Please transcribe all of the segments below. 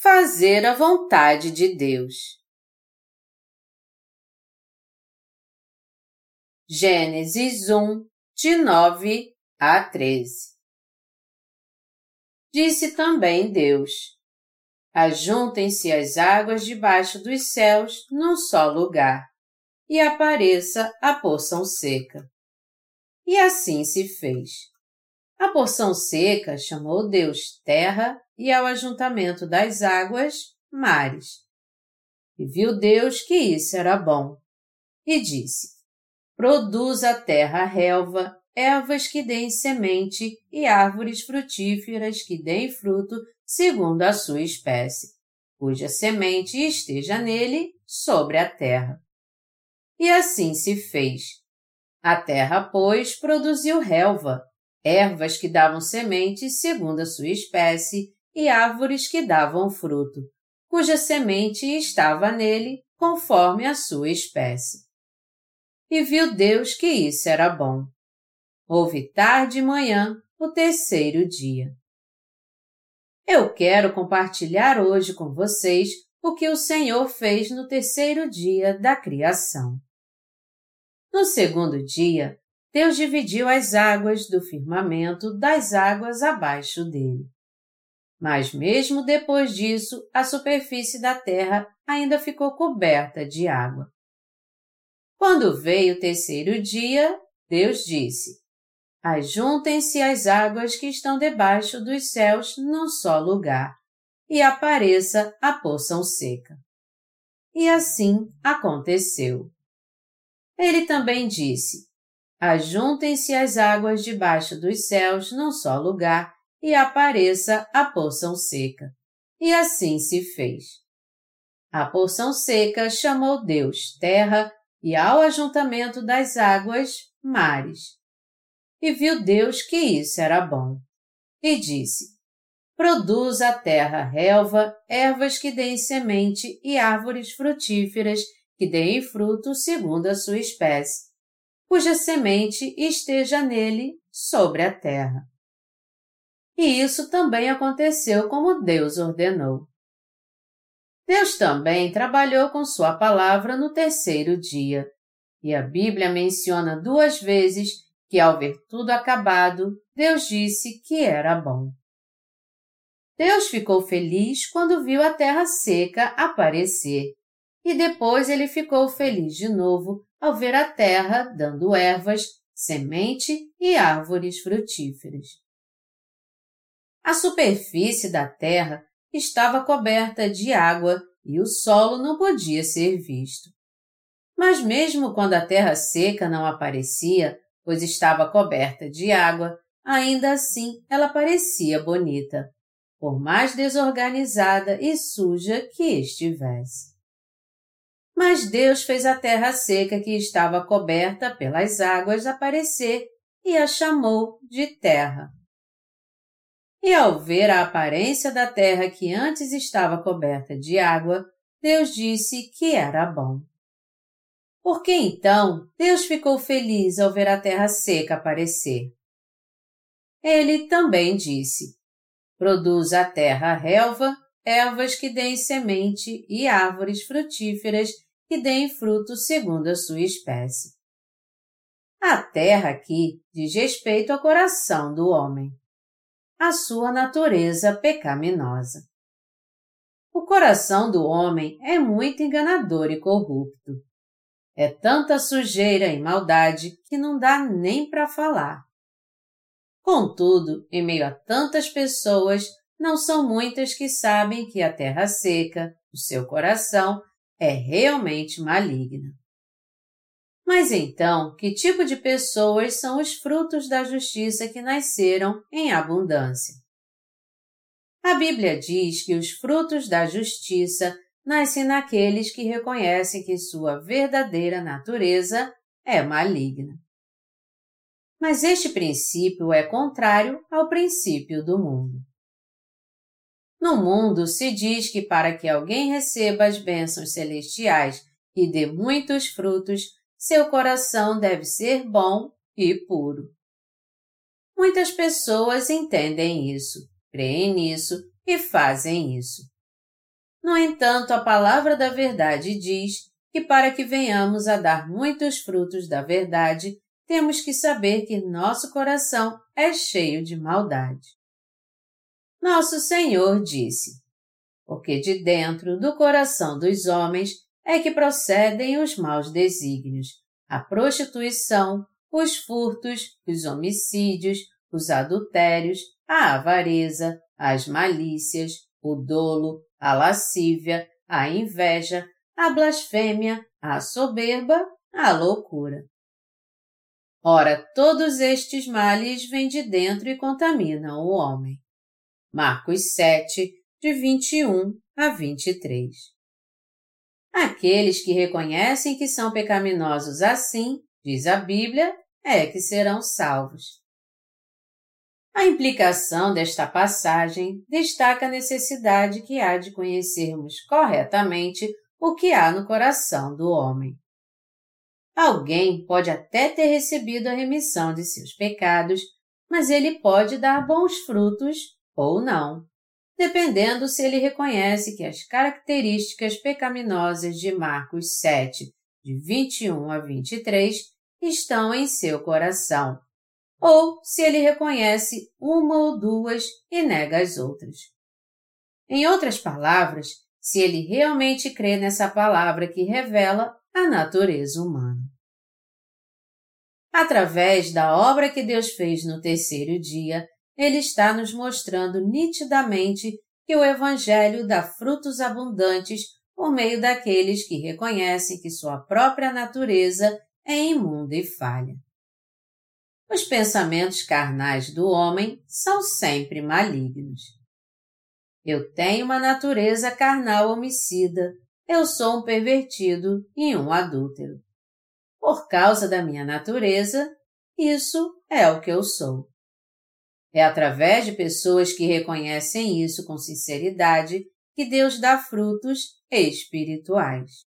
Fazer a vontade de Deus. Gênesis 1, de 9 a 13 Disse também Deus: Ajuntem-se as águas debaixo dos céus num só lugar, e apareça a porção seca. E assim se fez. A porção seca chamou Deus terra e ao ajuntamento das águas, mares. E viu Deus que isso era bom. E disse: Produz a terra relva, ervas que deem semente e árvores frutíferas que deem fruto segundo a sua espécie, cuja semente esteja nele sobre a terra. E assim se fez. A terra, pois, produziu relva, ervas que davam semente segundo a sua espécie e árvores que davam fruto, cuja semente estava nele conforme a sua espécie. E viu Deus que isso era bom. Houve tarde e manhã, o terceiro dia. Eu quero compartilhar hoje com vocês o que o Senhor fez no terceiro dia da criação. No segundo dia, Deus dividiu as águas do firmamento das águas abaixo dele. Mas mesmo depois disso, a superfície da terra ainda ficou coberta de água. Quando veio o terceiro dia, Deus disse: Ajuntem-se as águas que estão debaixo dos céus num só lugar, e apareça a porção seca. E assim aconteceu. Ele também disse: Ajuntem-se as águas debaixo dos céus num só lugar, e apareça a porção seca. E assim se fez. A porção seca chamou Deus terra e ao ajuntamento das águas, mares. E viu Deus que isso era bom. E disse, Produz a terra relva, ervas que deem semente e árvores frutíferas que deem fruto segundo a sua espécie, cuja semente esteja nele sobre a terra. E isso também aconteceu como Deus ordenou. Deus também trabalhou com Sua palavra no terceiro dia, e a Bíblia menciona duas vezes que, ao ver tudo acabado, Deus disse que era bom. Deus ficou feliz quando viu a terra seca aparecer, e depois ele ficou feliz de novo ao ver a terra dando ervas, semente e árvores frutíferas. A superfície da terra estava coberta de água e o solo não podia ser visto. Mas mesmo quando a terra seca não aparecia, pois estava coberta de água, ainda assim ela parecia bonita, por mais desorganizada e suja que estivesse. Mas Deus fez a terra seca que estava coberta pelas águas aparecer e a chamou de terra. E ao ver a aparência da terra que antes estava coberta de água, Deus disse que era bom. Por que então Deus ficou feliz ao ver a terra seca aparecer? Ele também disse: Produz a terra relva, ervas que deem semente e árvores frutíferas que deem fruto segundo a sua espécie. A terra aqui diz respeito ao coração do homem a sua natureza pecaminosa. O coração do homem é muito enganador e corrupto. É tanta sujeira e maldade que não dá nem para falar. Contudo, em meio a tantas pessoas, não são muitas que sabem que a terra seca, o seu coração, é realmente maligna. Mas então, que tipo de pessoas são os frutos da justiça que nasceram em abundância? A Bíblia diz que os frutos da justiça nascem naqueles que reconhecem que sua verdadeira natureza é maligna. Mas este princípio é contrário ao princípio do mundo. No mundo se diz que para que alguém receba as bênçãos celestiais e dê muitos frutos, seu coração deve ser bom e puro. Muitas pessoas entendem isso, creem nisso e fazem isso. No entanto, a palavra da verdade diz que para que venhamos a dar muitos frutos da verdade, temos que saber que nosso coração é cheio de maldade. Nosso Senhor disse: Porque de dentro do coração dos homens é que procedem os maus desígnios, a prostituição, os furtos, os homicídios, os adultérios, a avareza, as malícias, o dolo, a lascívia, a inveja, a blasfêmia, a soberba, a loucura. Ora, todos estes males vêm de dentro e contaminam o homem. Marcos 7, de 21 a 23. Aqueles que reconhecem que são pecaminosos assim, diz a Bíblia, é que serão salvos. A implicação desta passagem destaca a necessidade que há de conhecermos corretamente o que há no coração do homem. Alguém pode até ter recebido a remissão de seus pecados, mas ele pode dar bons frutos ou não, dependendo se ele reconhece que as características pecaminosas de Marcos 7, de 21 a 23, estão em seu coração, ou se ele reconhece uma ou duas e nega as outras. Em outras palavras, se ele realmente crê nessa palavra que revela a natureza humana. Através da obra que Deus fez no terceiro dia, Ele está nos mostrando nitidamente que o Evangelho dá frutos abundantes por meio daqueles que reconhecem que sua própria natureza é imunda e falha. Os pensamentos carnais do homem são sempre malignos. Eu tenho uma natureza carnal homicida, eu sou um pervertido e um adúltero. Por causa da minha natureza, isso é o que eu sou. É através de pessoas que reconhecem isso com sinceridade que Deus dá frutos espirituais.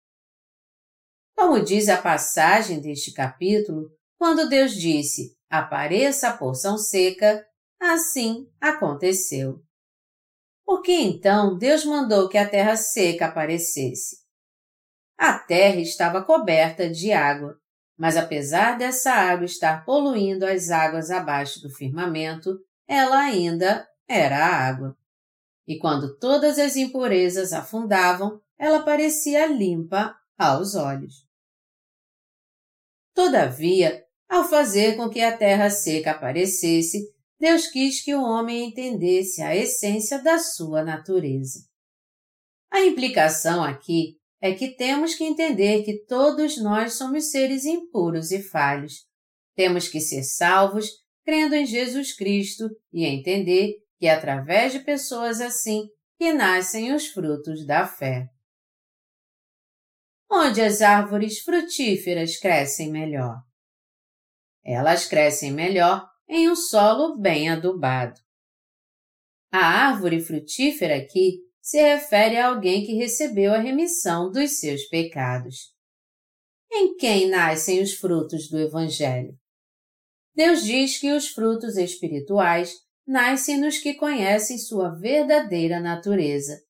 Como diz a passagem deste capítulo, quando Deus disse: Apareça a porção seca, assim aconteceu. Por que então Deus mandou que a terra seca aparecesse? A terra estava coberta de água, mas apesar dessa água estar poluindo as águas abaixo do firmamento, ela ainda era água. E quando todas as impurezas afundavam, ela parecia limpa aos olhos. Todavia, ao fazer com que a terra seca aparecesse, Deus quis que o homem entendesse a essência da sua natureza. A implicação aqui é que temos que entender que todos nós somos seres impuros e falhos. Temos que ser salvos crendo em Jesus Cristo e entender que é através de pessoas assim que nascem os frutos da fé. Onde as árvores frutíferas crescem melhor? Elas crescem melhor em um solo bem adubado. A árvore frutífera aqui se refere a alguém que recebeu a remissão dos seus pecados. Em quem nascem os frutos do Evangelho? Deus diz que os frutos espirituais nascem nos que conhecem sua verdadeira natureza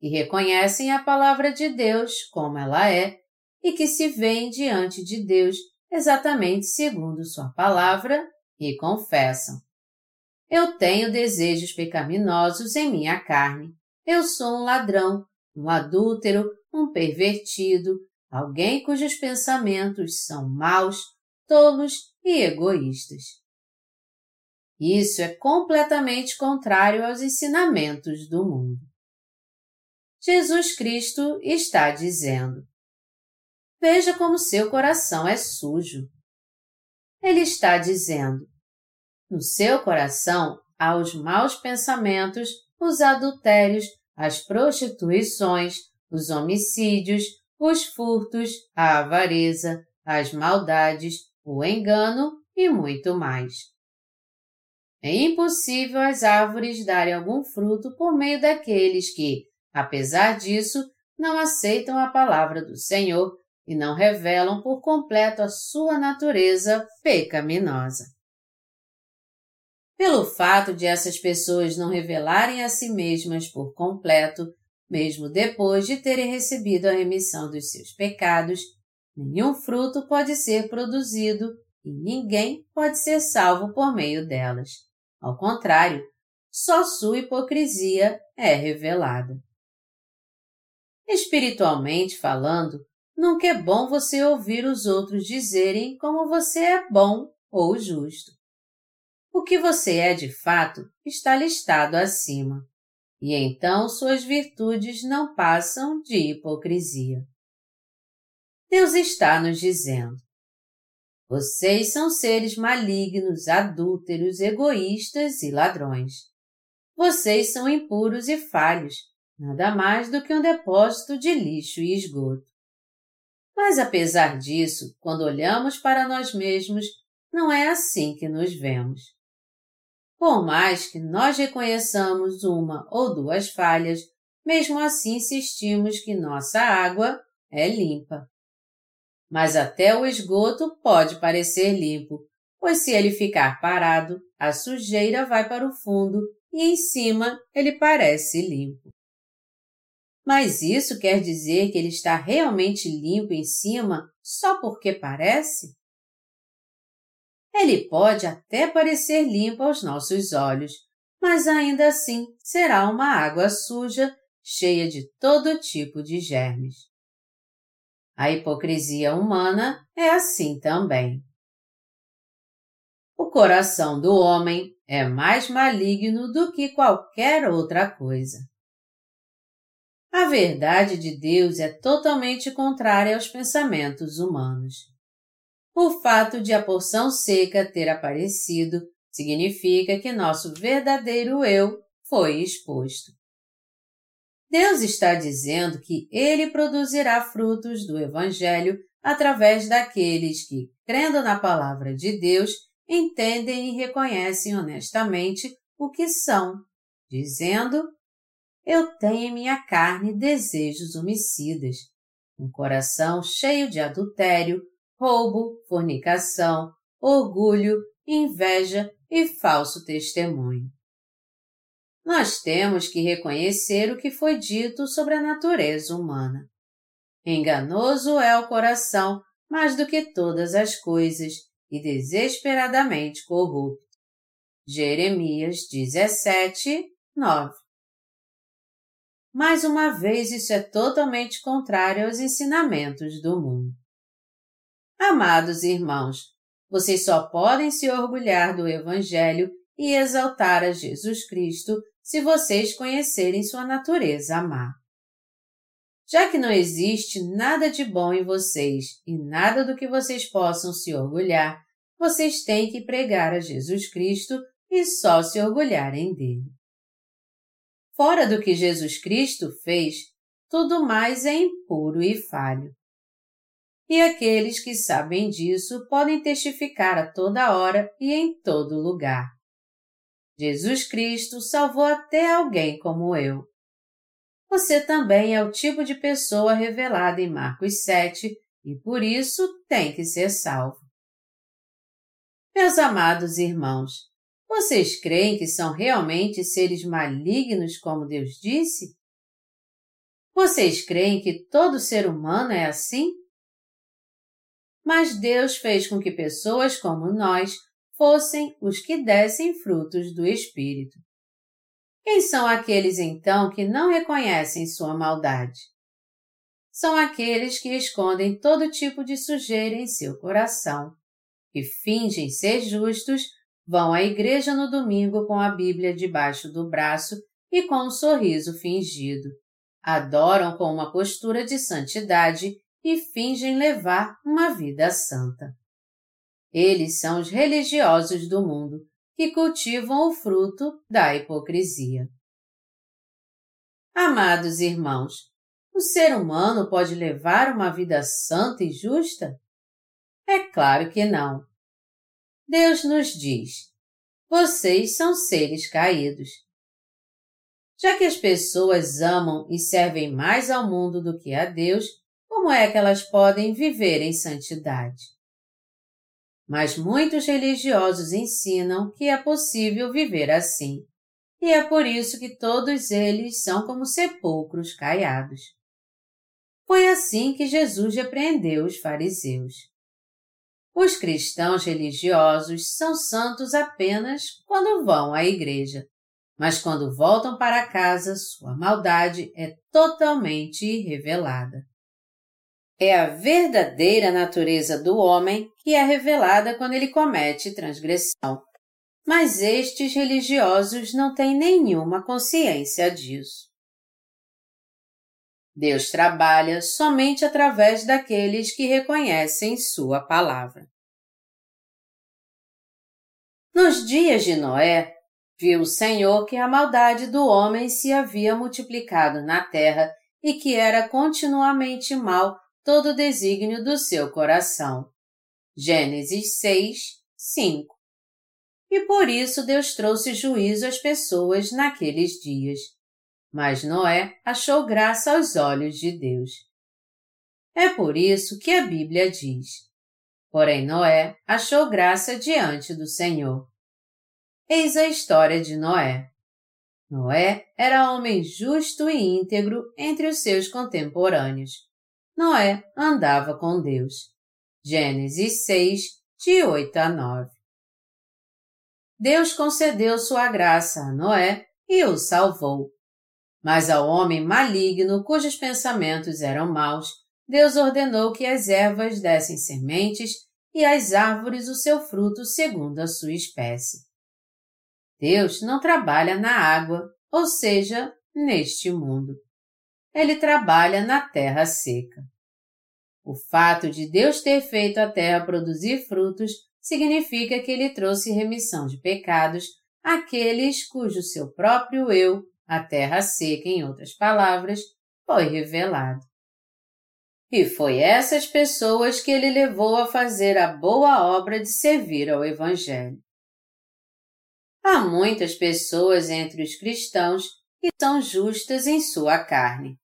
e reconhecem a palavra de Deus como ela é e que se veem diante de Deus exatamente segundo sua palavra e confessam: Eu tenho desejos pecaminosos em minha carne. Eu sou um ladrão, um adúltero, um pervertido, alguém cujos pensamentos são maus, tolos e egoístas. Isso é completamente contrário aos ensinamentos do mundo. Jesus Cristo está dizendo: Veja como seu coração é sujo. Ele está dizendo: no seu coração há os maus pensamentos, os adultérios, as prostituições, os homicídios, os furtos, a avareza, as maldades, o engano e muito mais. É impossível as árvores darem algum fruto por meio daqueles que, apesar disso, não aceitam a palavra do Senhor e não revelam por completo a sua natureza pecaminosa. Pelo fato de essas pessoas não revelarem a si mesmas por completo, mesmo depois de terem recebido a remissão dos seus pecados, nenhum fruto pode ser produzido e ninguém pode ser salvo por meio delas. Ao contrário, só sua hipocrisia é revelada. Espiritualmente falando, nunca é bom você ouvir os outros dizerem como você é bom ou justo. O que você é de fato está listado acima, e então suas virtudes não passam de hipocrisia. Deus está nos dizendo: vocês são seres malignos, adúlteros, egoístas e ladrões. Vocês são impuros e falhos, nada mais do que um depósito de lixo e esgoto. Mas apesar disso, quando olhamos para nós mesmos, não é assim que nos vemos. Por mais que nós reconheçamos uma ou duas falhas, mesmo assim insistimos que nossa água é limpa. Mas até o esgoto pode parecer limpo, pois se ele ficar parado, a sujeira vai para o fundo e em cima ele parece limpo. Mas isso quer dizer que ele está realmente limpo em cima só porque parece? Ele pode até parecer limpo aos nossos olhos, mas ainda assim será uma água suja, cheia de todo tipo de germes. A hipocrisia humana é assim também. O coração do homem é mais maligno do que qualquer outra coisa. A verdade de Deus é totalmente contrária aos pensamentos humanos. O fato de a porção seca ter aparecido significa que nosso verdadeiro eu foi exposto. Deus está dizendo que Ele produzirá frutos do Evangelho através daqueles que, crendo na palavra de Deus, entendem e reconhecem honestamente o que são, dizendo: Eu tenho em minha carne desejos homicidas, um coração cheio de adultério, roubo, fornicação, orgulho, inveja e falso testemunho nós temos que reconhecer o que foi dito sobre a natureza humana. Enganoso é o coração mais do que todas as coisas e desesperadamente corrupto. Jeremias 17, 9 Mais uma vez, isso é totalmente contrário aos ensinamentos do mundo. Amados irmãos, vocês só podem se orgulhar do Evangelho e exaltar a Jesus Cristo se vocês conhecerem sua natureza má. Já que não existe nada de bom em vocês e nada do que vocês possam se orgulhar, vocês têm que pregar a Jesus Cristo e só se orgulharem dele. Fora do que Jesus Cristo fez, tudo mais é impuro e falho. E aqueles que sabem disso podem testificar a toda hora e em todo lugar. Jesus Cristo salvou até alguém como eu. Você também é o tipo de pessoa revelada em Marcos 7 e por isso tem que ser salvo. Meus amados irmãos, vocês creem que são realmente seres malignos como Deus disse? Vocês creem que todo ser humano é assim? Mas Deus fez com que pessoas como nós fossem os que dessem frutos do Espírito. Quem são aqueles então que não reconhecem sua maldade? São aqueles que escondem todo tipo de sujeira em seu coração, que fingem ser justos, vão à igreja no domingo com a Bíblia debaixo do braço e com um sorriso fingido, adoram com uma postura de santidade e fingem levar uma vida santa. Eles são os religiosos do mundo que cultivam o fruto da hipocrisia. Amados irmãos, o ser humano pode levar uma vida santa e justa? É claro que não. Deus nos diz: vocês são seres caídos. Já que as pessoas amam e servem mais ao mundo do que a Deus, como é que elas podem viver em santidade? mas muitos religiosos ensinam que é possível viver assim. e é por isso que todos eles são como sepulcros caiados. Foi assim que Jesus repreendeu os fariseus. Os cristãos religiosos são santos apenas quando vão à igreja, mas quando voltam para casa, sua maldade é totalmente revelada. É a verdadeira natureza do homem que é revelada quando ele comete transgressão. Mas estes religiosos não têm nenhuma consciência disso. Deus trabalha somente através daqueles que reconhecem Sua palavra. Nos dias de Noé, viu o Senhor que a maldade do homem se havia multiplicado na terra e que era continuamente mal todo o desígnio do seu coração. Gênesis 6, 5. E por isso Deus trouxe juízo às pessoas naqueles dias. Mas Noé achou graça aos olhos de Deus. É por isso que a Bíblia diz: Porém Noé achou graça diante do Senhor. Eis a história de Noé. Noé era homem justo e íntegro entre os seus contemporâneos. Noé andava com Deus. Gênesis 6, de 8 a 9. Deus concedeu sua graça a Noé e o salvou. Mas ao homem maligno, cujos pensamentos eram maus, Deus ordenou que as ervas dessem sementes e as árvores o seu fruto segundo a sua espécie. Deus não trabalha na água, ou seja, neste mundo. Ele trabalha na terra seca. O fato de Deus ter feito a terra produzir frutos significa que ele trouxe remissão de pecados àqueles cujo seu próprio eu, a terra seca em outras palavras, foi revelado. E foi essas pessoas que ele levou a fazer a boa obra de servir ao Evangelho. Há muitas pessoas entre os cristãos que são justas em sua carne.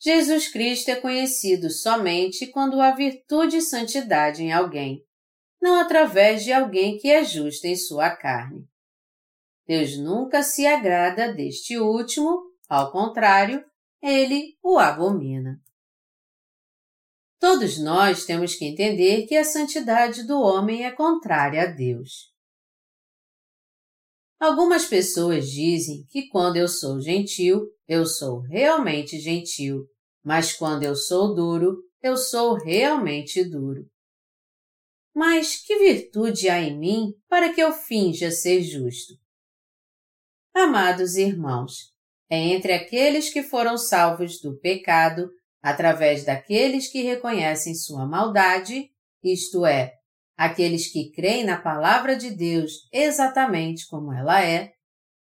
Jesus Cristo é conhecido somente quando há virtude e santidade em alguém, não através de alguém que é justo em sua carne. Deus nunca se agrada deste último, ao contrário, ele o abomina. Todos nós temos que entender que a santidade do homem é contrária a Deus. Algumas pessoas dizem que quando eu sou gentil, eu sou realmente gentil, mas quando eu sou duro, eu sou realmente duro. Mas que virtude há em mim para que eu finja ser justo? Amados irmãos, é entre aqueles que foram salvos do pecado, através daqueles que reconhecem sua maldade, isto é, aqueles que creem na palavra de Deus exatamente como ela é,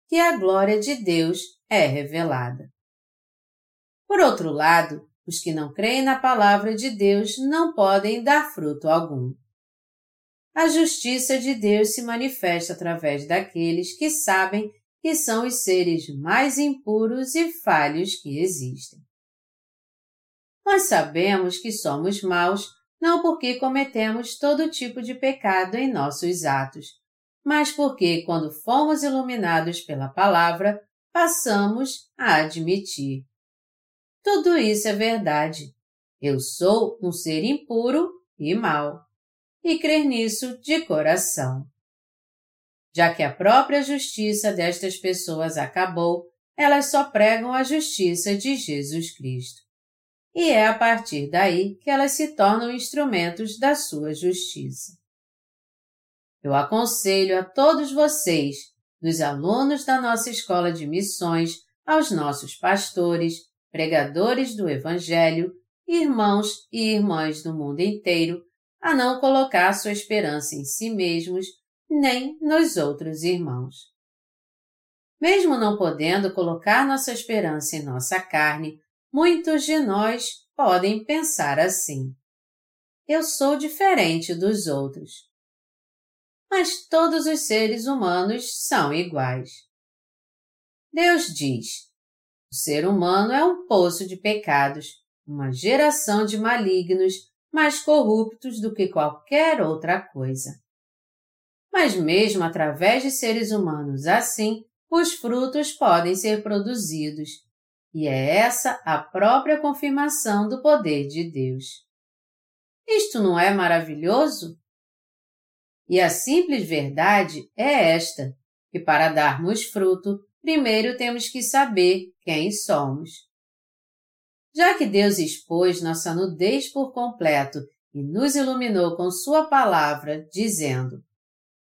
que a glória de Deus é revelada. Por outro lado, os que não creem na palavra de Deus não podem dar fruto algum. A justiça de Deus se manifesta através daqueles que sabem que são os seres mais impuros e falhos que existem. Nós sabemos que somos maus não porque cometemos todo tipo de pecado em nossos atos, mas porque, quando fomos iluminados pela palavra, passamos a admitir. Tudo isso é verdade. Eu sou um ser impuro e mau. E crer nisso de coração. Já que a própria justiça destas pessoas acabou, elas só pregam a justiça de Jesus Cristo e é a partir daí que elas se tornam instrumentos da sua justiça. Eu aconselho a todos vocês, dos alunos da nossa escola de missões, aos nossos pastores, pregadores do Evangelho, irmãos e irmãs do mundo inteiro, a não colocar sua esperança em si mesmos nem nos outros irmãos. Mesmo não podendo colocar nossa esperança em nossa carne, Muitos de nós podem pensar assim. Eu sou diferente dos outros. Mas todos os seres humanos são iguais. Deus diz: o ser humano é um poço de pecados, uma geração de malignos mais corruptos do que qualquer outra coisa. Mas mesmo através de seres humanos assim, os frutos podem ser produzidos, e é essa a própria confirmação do poder de Deus. Isto não é maravilhoso? E a simples verdade é esta, que para darmos fruto, primeiro temos que saber quem somos. Já que Deus expôs nossa nudez por completo e nos iluminou com Sua palavra, dizendo: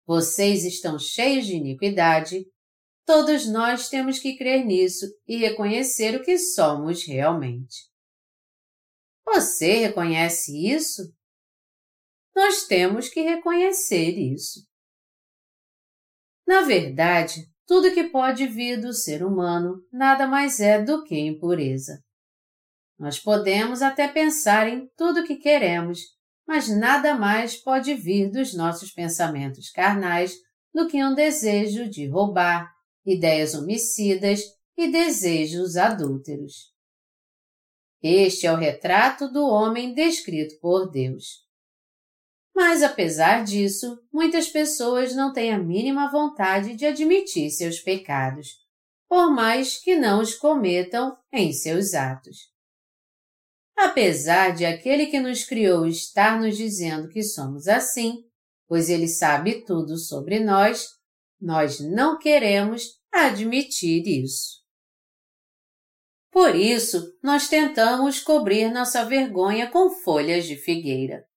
Vocês estão cheios de iniquidade, todos nós temos que crer nisso e reconhecer o que somos realmente. Você reconhece isso? Nós temos que reconhecer isso. Na verdade, tudo que pode vir do ser humano nada mais é do que impureza. Nós podemos até pensar em tudo o que queremos, mas nada mais pode vir dos nossos pensamentos carnais do que um desejo de roubar, ideias homicidas e desejos adúlteros. Este é o retrato do homem descrito por Deus. Mas, apesar disso, muitas pessoas não têm a mínima vontade de admitir seus pecados, por mais que não os cometam em seus atos. Apesar de aquele que nos criou estar nos dizendo que somos assim, pois ele sabe tudo sobre nós, nós não queremos admitir isso. Por isso, nós tentamos cobrir nossa vergonha com folhas de figueira.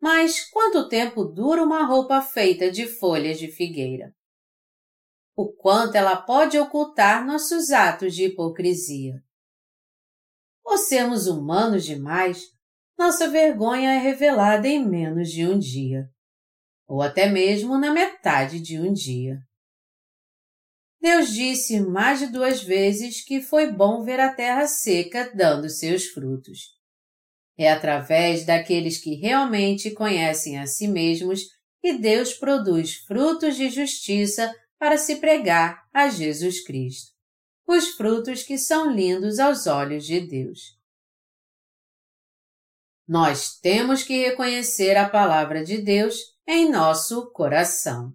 Mas quanto tempo dura uma roupa feita de folhas de figueira? O quanto ela pode ocultar nossos atos de hipocrisia? Por sermos humanos demais, nossa vergonha é revelada em menos de um dia, ou até mesmo na metade de um dia. Deus disse mais de duas vezes que foi bom ver a terra seca dando seus frutos. É através daqueles que realmente conhecem a si mesmos que Deus produz frutos de justiça para se pregar a Jesus Cristo. Os frutos que são lindos aos olhos de Deus. Nós temos que reconhecer a palavra de Deus em nosso coração.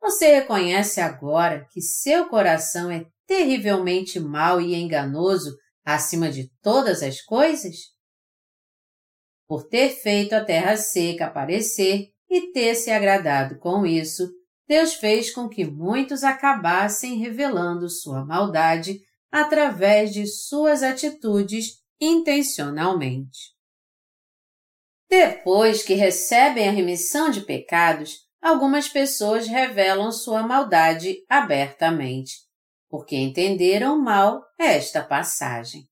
Você reconhece agora que seu coração é terrivelmente mau e enganoso acima de todas as coisas? Por ter feito a terra seca aparecer e ter se agradado com isso, Deus fez com que muitos acabassem revelando sua maldade através de suas atitudes intencionalmente. Depois que recebem a remissão de pecados, algumas pessoas revelam sua maldade abertamente porque entenderam mal esta passagem.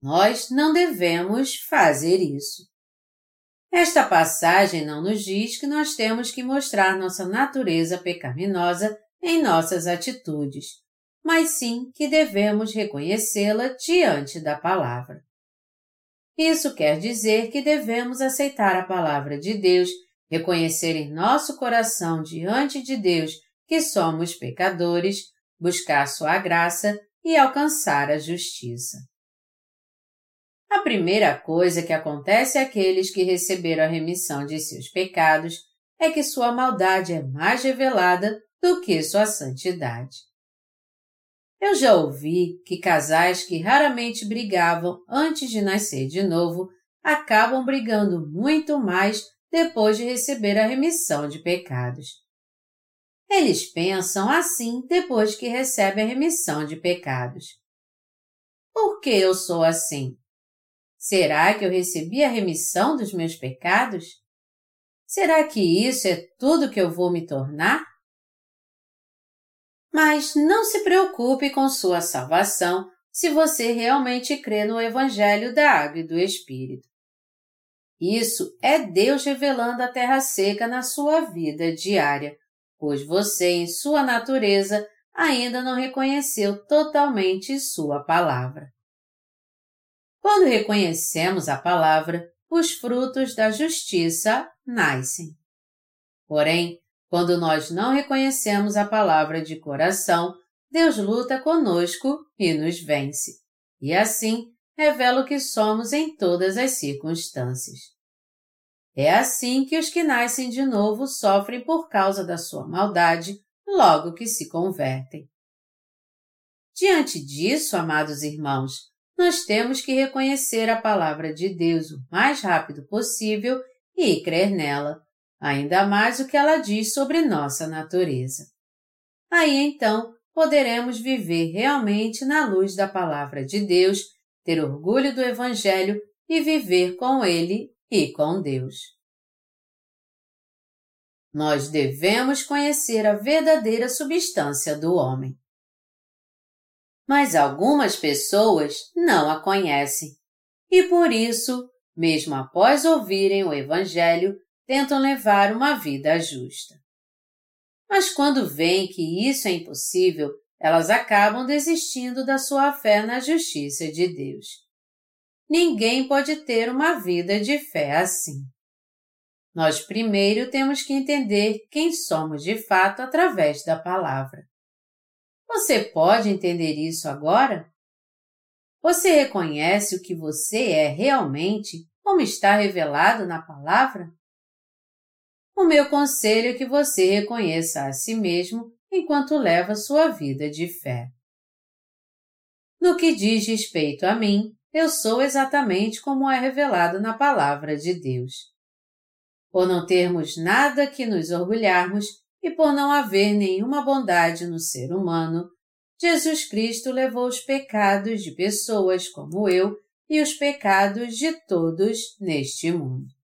Nós não devemos fazer isso. Esta passagem não nos diz que nós temos que mostrar nossa natureza pecaminosa em nossas atitudes, mas sim que devemos reconhecê-la diante da palavra. Isso quer dizer que devemos aceitar a palavra de Deus, reconhecer em nosso coração diante de Deus que somos pecadores, buscar sua graça e alcançar a justiça. A primeira coisa que acontece àqueles que receberam a remissão de seus pecados é que sua maldade é mais revelada do que sua santidade. Eu já ouvi que casais que raramente brigavam antes de nascer de novo acabam brigando muito mais depois de receber a remissão de pecados. Eles pensam assim depois que recebem a remissão de pecados. Por que eu sou assim? Será que eu recebi a remissão dos meus pecados? Será que isso é tudo que eu vou me tornar? Mas não se preocupe com sua salvação se você realmente crê no Evangelho da Água e do Espírito. Isso é Deus revelando a terra seca na sua vida diária, pois você, em sua natureza, ainda não reconheceu totalmente sua palavra. Quando reconhecemos a palavra, os frutos da justiça nascem. Porém, quando nós não reconhecemos a palavra de coração, Deus luta conosco e nos vence, e assim revela o que somos em todas as circunstâncias. É assim que os que nascem de novo sofrem por causa da sua maldade logo que se convertem. Diante disso, amados irmãos, nós temos que reconhecer a palavra de Deus o mais rápido possível e crer nela, ainda mais o que ela diz sobre nossa natureza. Aí então poderemos viver realmente na luz da palavra de Deus, ter orgulho do Evangelho e viver com Ele e com Deus. Nós devemos conhecer a verdadeira substância do homem. Mas algumas pessoas não a conhecem e por isso, mesmo após ouvirem o Evangelho, tentam levar uma vida justa. Mas quando veem que isso é impossível, elas acabam desistindo da sua fé na justiça de Deus. Ninguém pode ter uma vida de fé assim. Nós primeiro temos que entender quem somos de fato através da palavra. Você pode entender isso agora? Você reconhece o que você é realmente, como está revelado na palavra? O meu conselho é que você reconheça a si mesmo enquanto leva sua vida de fé. No que diz respeito a mim, eu sou exatamente como é revelado na palavra de Deus. Por não termos nada que nos orgulharmos e por não haver nenhuma bondade no ser humano, Jesus Cristo levou os pecados de pessoas como eu e os pecados de todos neste mundo.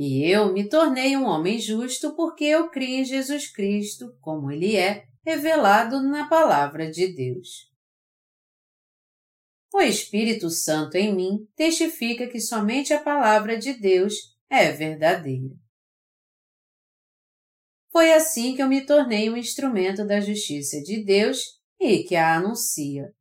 E eu me tornei um homem justo porque eu criei em Jesus Cristo, como Ele é, revelado na Palavra de Deus. O Espírito Santo em mim testifica que somente a Palavra de Deus é verdadeira. Foi assim que eu me tornei um instrumento da justiça de Deus e que a anuncia.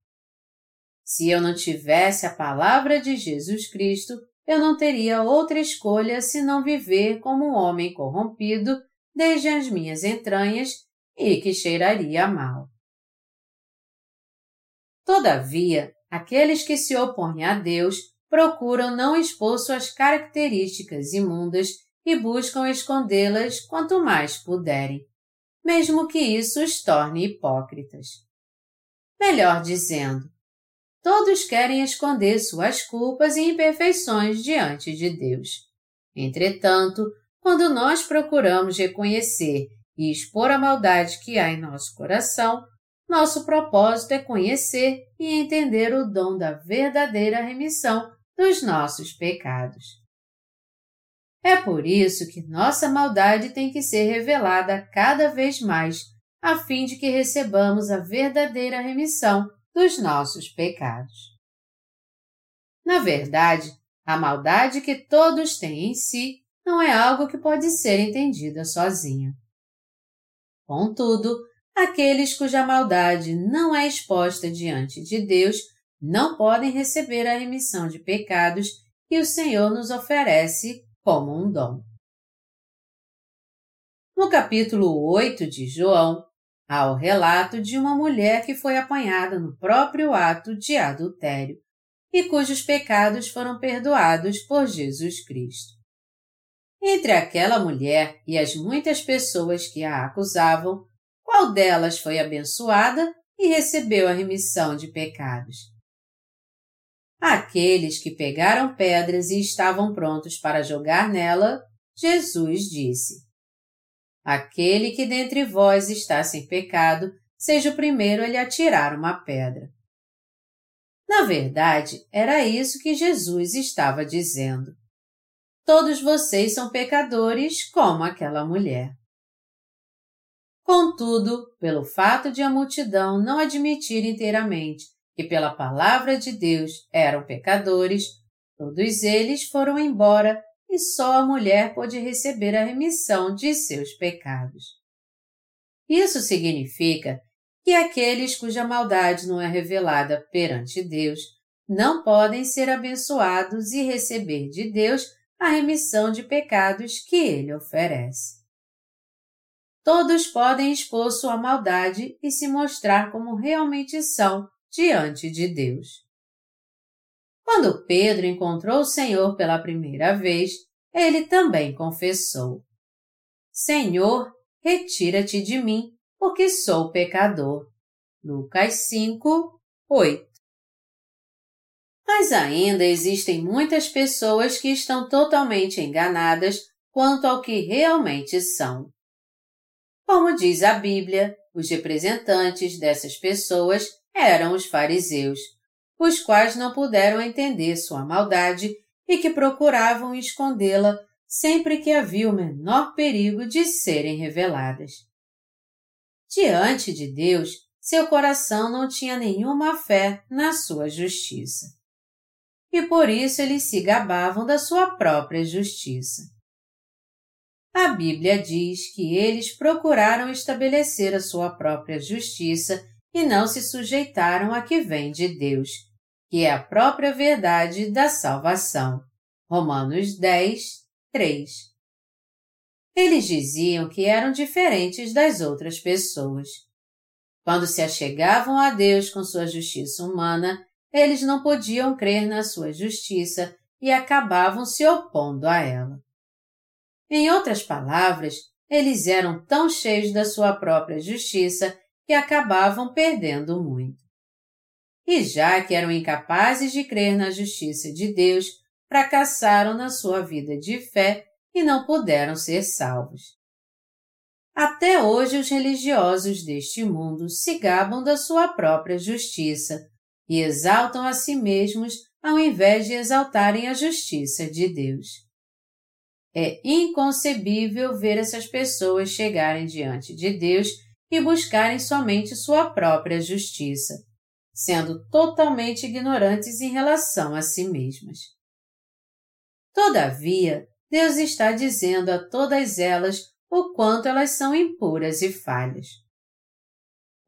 Se eu não tivesse a palavra de Jesus Cristo, eu não teria outra escolha senão viver como um homem corrompido desde as minhas entranhas e que cheiraria mal. Todavia, aqueles que se opõem a Deus procuram não expor suas características imundas e buscam escondê-las quanto mais puderem, mesmo que isso os torne hipócritas. Melhor dizendo, Todos querem esconder suas culpas e imperfeições diante de Deus. Entretanto, quando nós procuramos reconhecer e expor a maldade que há em nosso coração, nosso propósito é conhecer e entender o dom da verdadeira remissão dos nossos pecados. É por isso que nossa maldade tem que ser revelada cada vez mais, a fim de que recebamos a verdadeira remissão dos nossos pecados. Na verdade, a maldade que todos têm em si não é algo que pode ser entendida sozinha. Contudo, aqueles cuja maldade não é exposta diante de Deus não podem receber a remissão de pecados que o Senhor nos oferece como um dom. No capítulo 8 de João, Há o relato de uma mulher que foi apanhada no próprio ato de adultério e cujos pecados foram perdoados por Jesus Cristo. Entre aquela mulher e as muitas pessoas que a acusavam, qual delas foi abençoada e recebeu a remissão de pecados? Aqueles que pegaram pedras e estavam prontos para jogar nela, Jesus disse: Aquele que dentre vós está sem pecado, seja o primeiro a lhe atirar uma pedra. Na verdade, era isso que Jesus estava dizendo. Todos vocês são pecadores como aquela mulher. Contudo, pelo fato de a multidão não admitir inteiramente que pela palavra de Deus eram pecadores, todos eles foram embora e só a mulher pôde receber a remissão de seus pecados. Isso significa que aqueles cuja maldade não é revelada perante Deus não podem ser abençoados e receber de Deus a remissão de pecados que ele oferece. Todos podem expor sua maldade e se mostrar como realmente são diante de Deus. Quando Pedro encontrou o Senhor pela primeira vez, ele também confessou: Senhor, retira-te de mim, porque sou pecador. Lucas 5, 8. Mas ainda existem muitas pessoas que estão totalmente enganadas quanto ao que realmente são. Como diz a Bíblia, os representantes dessas pessoas eram os fariseus, os quais não puderam entender sua maldade e que procuravam escondê-la sempre que havia o menor perigo de serem reveladas. Diante de Deus, seu coração não tinha nenhuma fé na sua justiça. E por isso eles se gabavam da sua própria justiça. A Bíblia diz que eles procuraram estabelecer a sua própria justiça e não se sujeitaram a que vem de Deus, que é a própria verdade da salvação. Romanos 10, 3. Eles diziam que eram diferentes das outras pessoas. Quando se achegavam a Deus com sua justiça humana, eles não podiam crer na sua justiça e acabavam se opondo a ela. Em outras palavras, eles eram tão cheios da sua própria justiça que acabavam perdendo muito. E já que eram incapazes de crer na justiça de Deus, fracassaram na sua vida de fé e não puderam ser salvos. Até hoje os religiosos deste mundo se gabam da sua própria justiça e exaltam a si mesmos ao invés de exaltarem a justiça de Deus. É inconcebível ver essas pessoas chegarem diante de Deus e buscarem somente sua própria justiça, sendo totalmente ignorantes em relação a si mesmas. Todavia, Deus está dizendo a todas elas o quanto elas são impuras e falhas.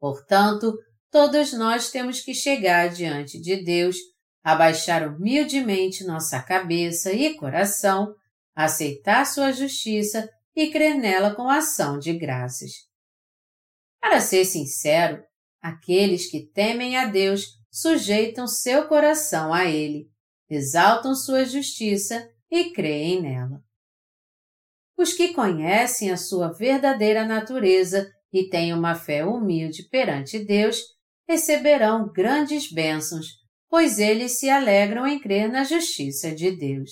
Portanto, todos nós temos que chegar diante de Deus, abaixar humildemente nossa cabeça e coração, aceitar sua justiça e crer nela com ação de graças. Para ser sincero, aqueles que temem a Deus sujeitam seu coração a Ele, exaltam sua justiça e creem nela. Os que conhecem a sua verdadeira natureza e têm uma fé humilde perante Deus receberão grandes bênçãos, pois eles se alegram em crer na justiça de Deus.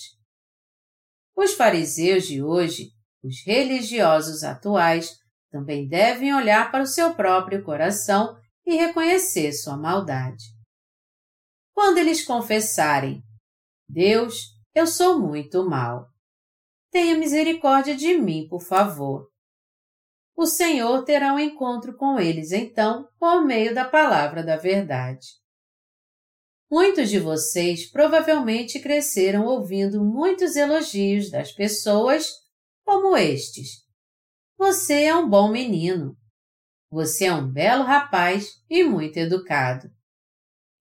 Os fariseus de hoje, os religiosos atuais, também devem olhar para o seu próprio coração e reconhecer sua maldade. Quando eles confessarem: Deus, eu sou muito mal. Tenha misericórdia de mim, por favor. O Senhor terá um encontro com eles então por meio da palavra da verdade. Muitos de vocês provavelmente cresceram ouvindo muitos elogios das pessoas como estes. Você é um bom menino. Você é um belo rapaz e muito educado.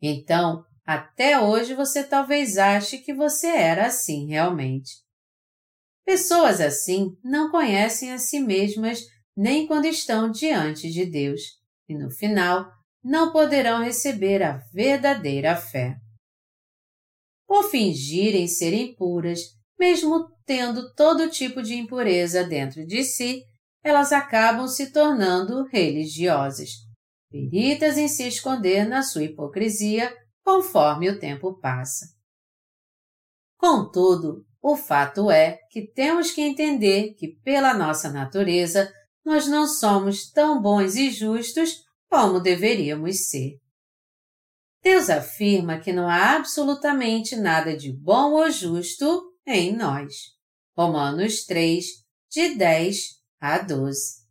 Então, até hoje você talvez ache que você era assim realmente. Pessoas assim não conhecem a si mesmas nem quando estão diante de Deus e no final não poderão receber a verdadeira fé. Por fingirem serem puras, mesmo tendo todo tipo de impureza dentro de si, elas acabam se tornando religiosas, peritas em se esconder na sua hipocrisia conforme o tempo passa. Contudo, o fato é que temos que entender que, pela nossa natureza, nós não somos tão bons e justos como deveríamos ser. Deus afirma que não há absolutamente nada de bom ou justo em nós. Romanos 3, de 10 a 12.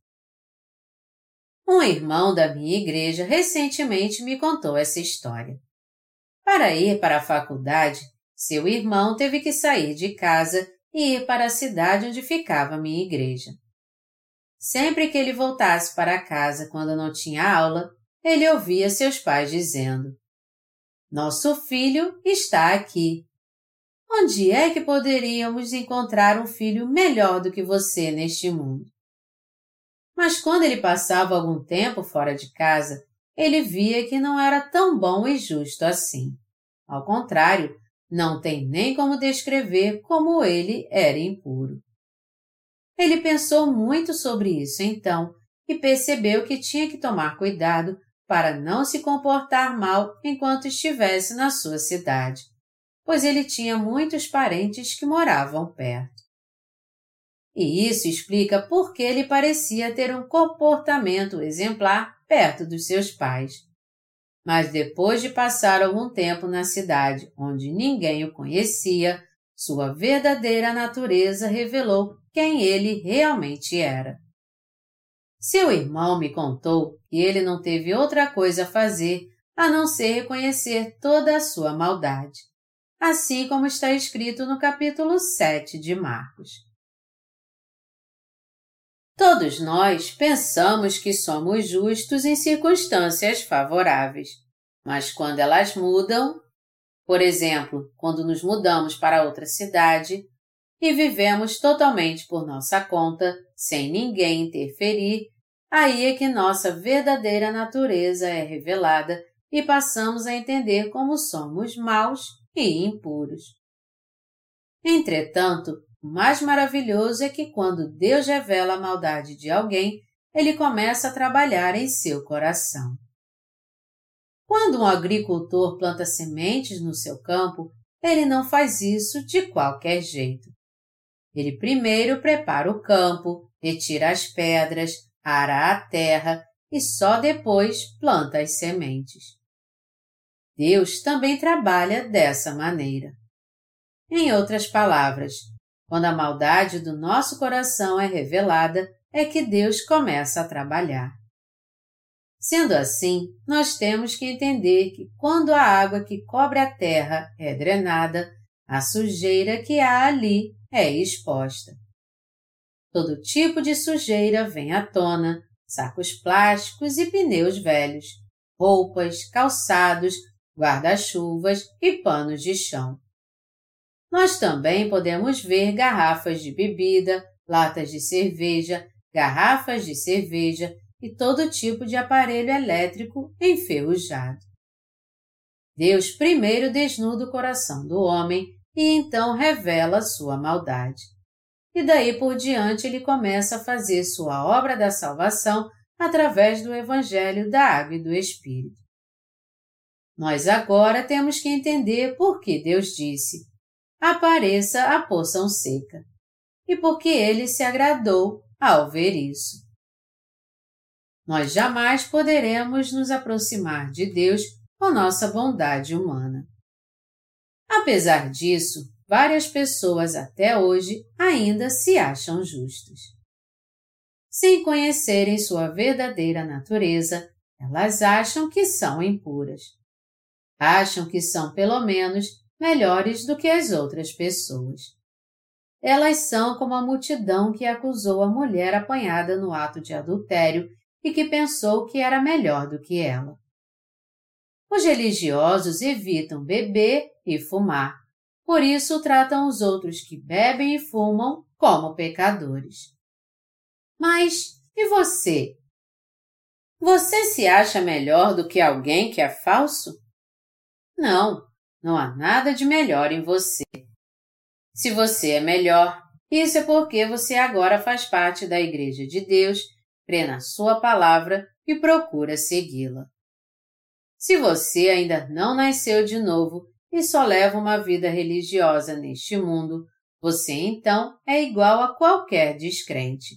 Um irmão da minha igreja recentemente me contou essa história. Para ir para a faculdade, seu irmão teve que sair de casa e ir para a cidade onde ficava minha igreja. Sempre que ele voltasse para casa quando não tinha aula, ele ouvia seus pais dizendo: Nosso filho está aqui. Onde é que poderíamos encontrar um filho melhor do que você neste mundo? Mas quando ele passava algum tempo fora de casa, ele via que não era tão bom e justo assim. Ao contrário, não tem nem como descrever como ele era impuro. Ele pensou muito sobre isso então e percebeu que tinha que tomar cuidado para não se comportar mal enquanto estivesse na sua cidade, pois ele tinha muitos parentes que moravam perto. E isso explica por que ele parecia ter um comportamento exemplar perto dos seus pais. Mas depois de passar algum tempo na cidade onde ninguém o conhecia, sua verdadeira natureza revelou quem ele realmente era. Seu irmão me contou que ele não teve outra coisa a fazer a não ser reconhecer toda a sua maldade, assim como está escrito no capítulo 7 de Marcos. Todos nós pensamos que somos justos em circunstâncias favoráveis, mas quando elas mudam, por exemplo, quando nos mudamos para outra cidade e vivemos totalmente por nossa conta, sem ninguém interferir, Aí é que nossa verdadeira natureza é revelada e passamos a entender como somos maus e impuros. Entretanto, o mais maravilhoso é que quando Deus revela a maldade de alguém, ele começa a trabalhar em seu coração. Quando um agricultor planta sementes no seu campo, ele não faz isso de qualquer jeito. Ele primeiro prepara o campo, retira as pedras, ara a terra e só depois planta as sementes. Deus também trabalha dessa maneira. Em outras palavras, quando a maldade do nosso coração é revelada, é que Deus começa a trabalhar. Sendo assim, nós temos que entender que quando a água que cobre a terra é drenada, a sujeira que há ali é exposta. Todo tipo de sujeira vem à tona, sacos plásticos e pneus velhos, roupas, calçados, guarda-chuvas e panos de chão. Nós também podemos ver garrafas de bebida, latas de cerveja, garrafas de cerveja e todo tipo de aparelho elétrico enferrujado. Deus primeiro desnuda o coração do homem e então revela sua maldade e daí por diante ele começa a fazer sua obra da salvação através do Evangelho da Água e do Espírito. Nós agora temos que entender por que Deus disse: apareça a poção seca, e por que ele se agradou ao ver isso. Nós jamais poderemos nos aproximar de Deus com nossa bondade humana. Apesar disso, várias pessoas até hoje ainda se acham justos. Sem conhecerem sua verdadeira natureza, elas acham que são impuras. Acham que são, pelo menos, melhores do que as outras pessoas. Elas são como a multidão que acusou a mulher apanhada no ato de adultério e que pensou que era melhor do que ela. Os religiosos evitam beber e fumar, por isso tratam os outros que bebem e fumam como pecadores. Mas e você? Você se acha melhor do que alguém que é falso? Não, não há nada de melhor em você. Se você é melhor, isso é porque você agora faz parte da Igreja de Deus, crê na Sua palavra e procura segui-la. Se você ainda não nasceu de novo, e só leva uma vida religiosa neste mundo, você então é igual a qualquer descrente.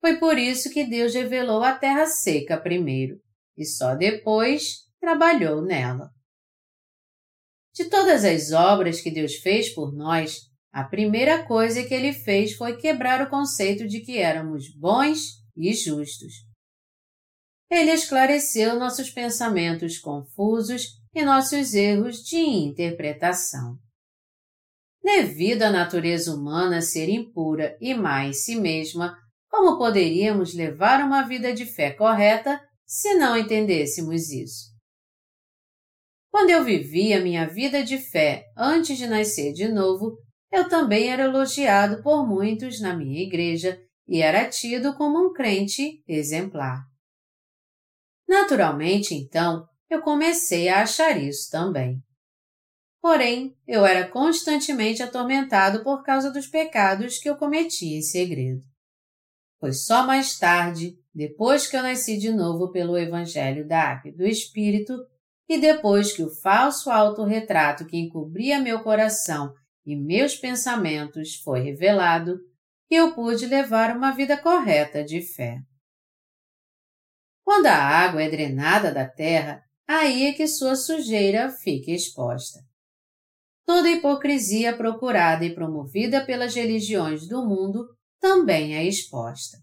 Foi por isso que Deus revelou a terra seca primeiro e só depois trabalhou nela. De todas as obras que Deus fez por nós, a primeira coisa que ele fez foi quebrar o conceito de que éramos bons e justos. Ele esclareceu nossos pensamentos confusos e nossos erros de interpretação. Devido à natureza humana ser impura e má em si mesma, como poderíamos levar uma vida de fé correta se não entendêssemos isso? Quando eu vivia minha vida de fé antes de nascer de novo, eu também era elogiado por muitos na minha igreja e era tido como um crente exemplar. Naturalmente, então, eu comecei a achar isso também. Porém, eu era constantemente atormentado por causa dos pecados que eu cometia em segredo. Foi só mais tarde, depois que eu nasci de novo pelo Evangelho da Água e do Espírito, e depois que o falso autorretrato que encobria meu coração e meus pensamentos foi revelado, eu pude levar uma vida correta de fé. Quando a água é drenada da terra, aí é que sua sujeira fica exposta. Toda hipocrisia procurada e promovida pelas religiões do mundo também é exposta.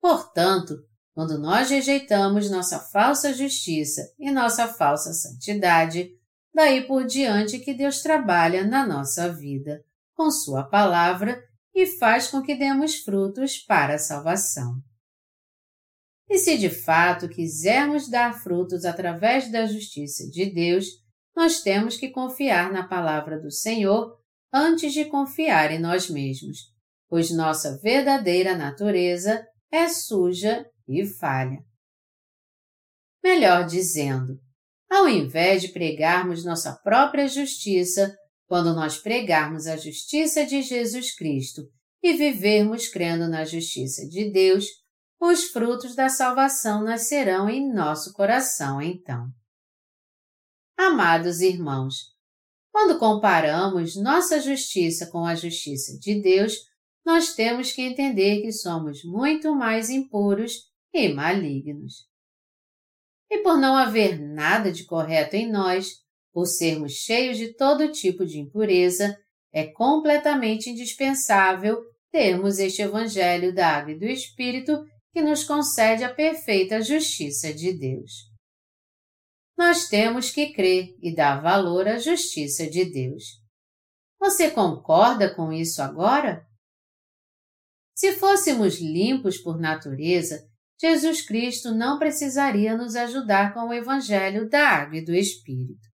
Portanto, quando nós rejeitamos nossa falsa justiça e nossa falsa santidade, daí por diante que Deus trabalha na nossa vida, com Sua palavra e faz com que demos frutos para a salvação. E se de fato quisermos dar frutos através da justiça de Deus, nós temos que confiar na palavra do Senhor antes de confiar em nós mesmos, pois nossa verdadeira natureza é suja e falha. Melhor dizendo, ao invés de pregarmos nossa própria justiça, quando nós pregarmos a justiça de Jesus Cristo e vivermos crendo na justiça de Deus, os frutos da salvação nascerão em nosso coração então. Amados irmãos, quando comparamos nossa justiça com a justiça de Deus, nós temos que entender que somos muito mais impuros e malignos. E por não haver nada de correto em nós, por sermos cheios de todo tipo de impureza, é completamente indispensável termos este Evangelho da Água e do Espírito que nos concede a perfeita justiça de Deus. Nós temos que crer e dar valor à justiça de Deus. Você concorda com isso agora? Se fôssemos limpos por natureza, Jesus Cristo não precisaria nos ajudar com o Evangelho da Água e do Espírito.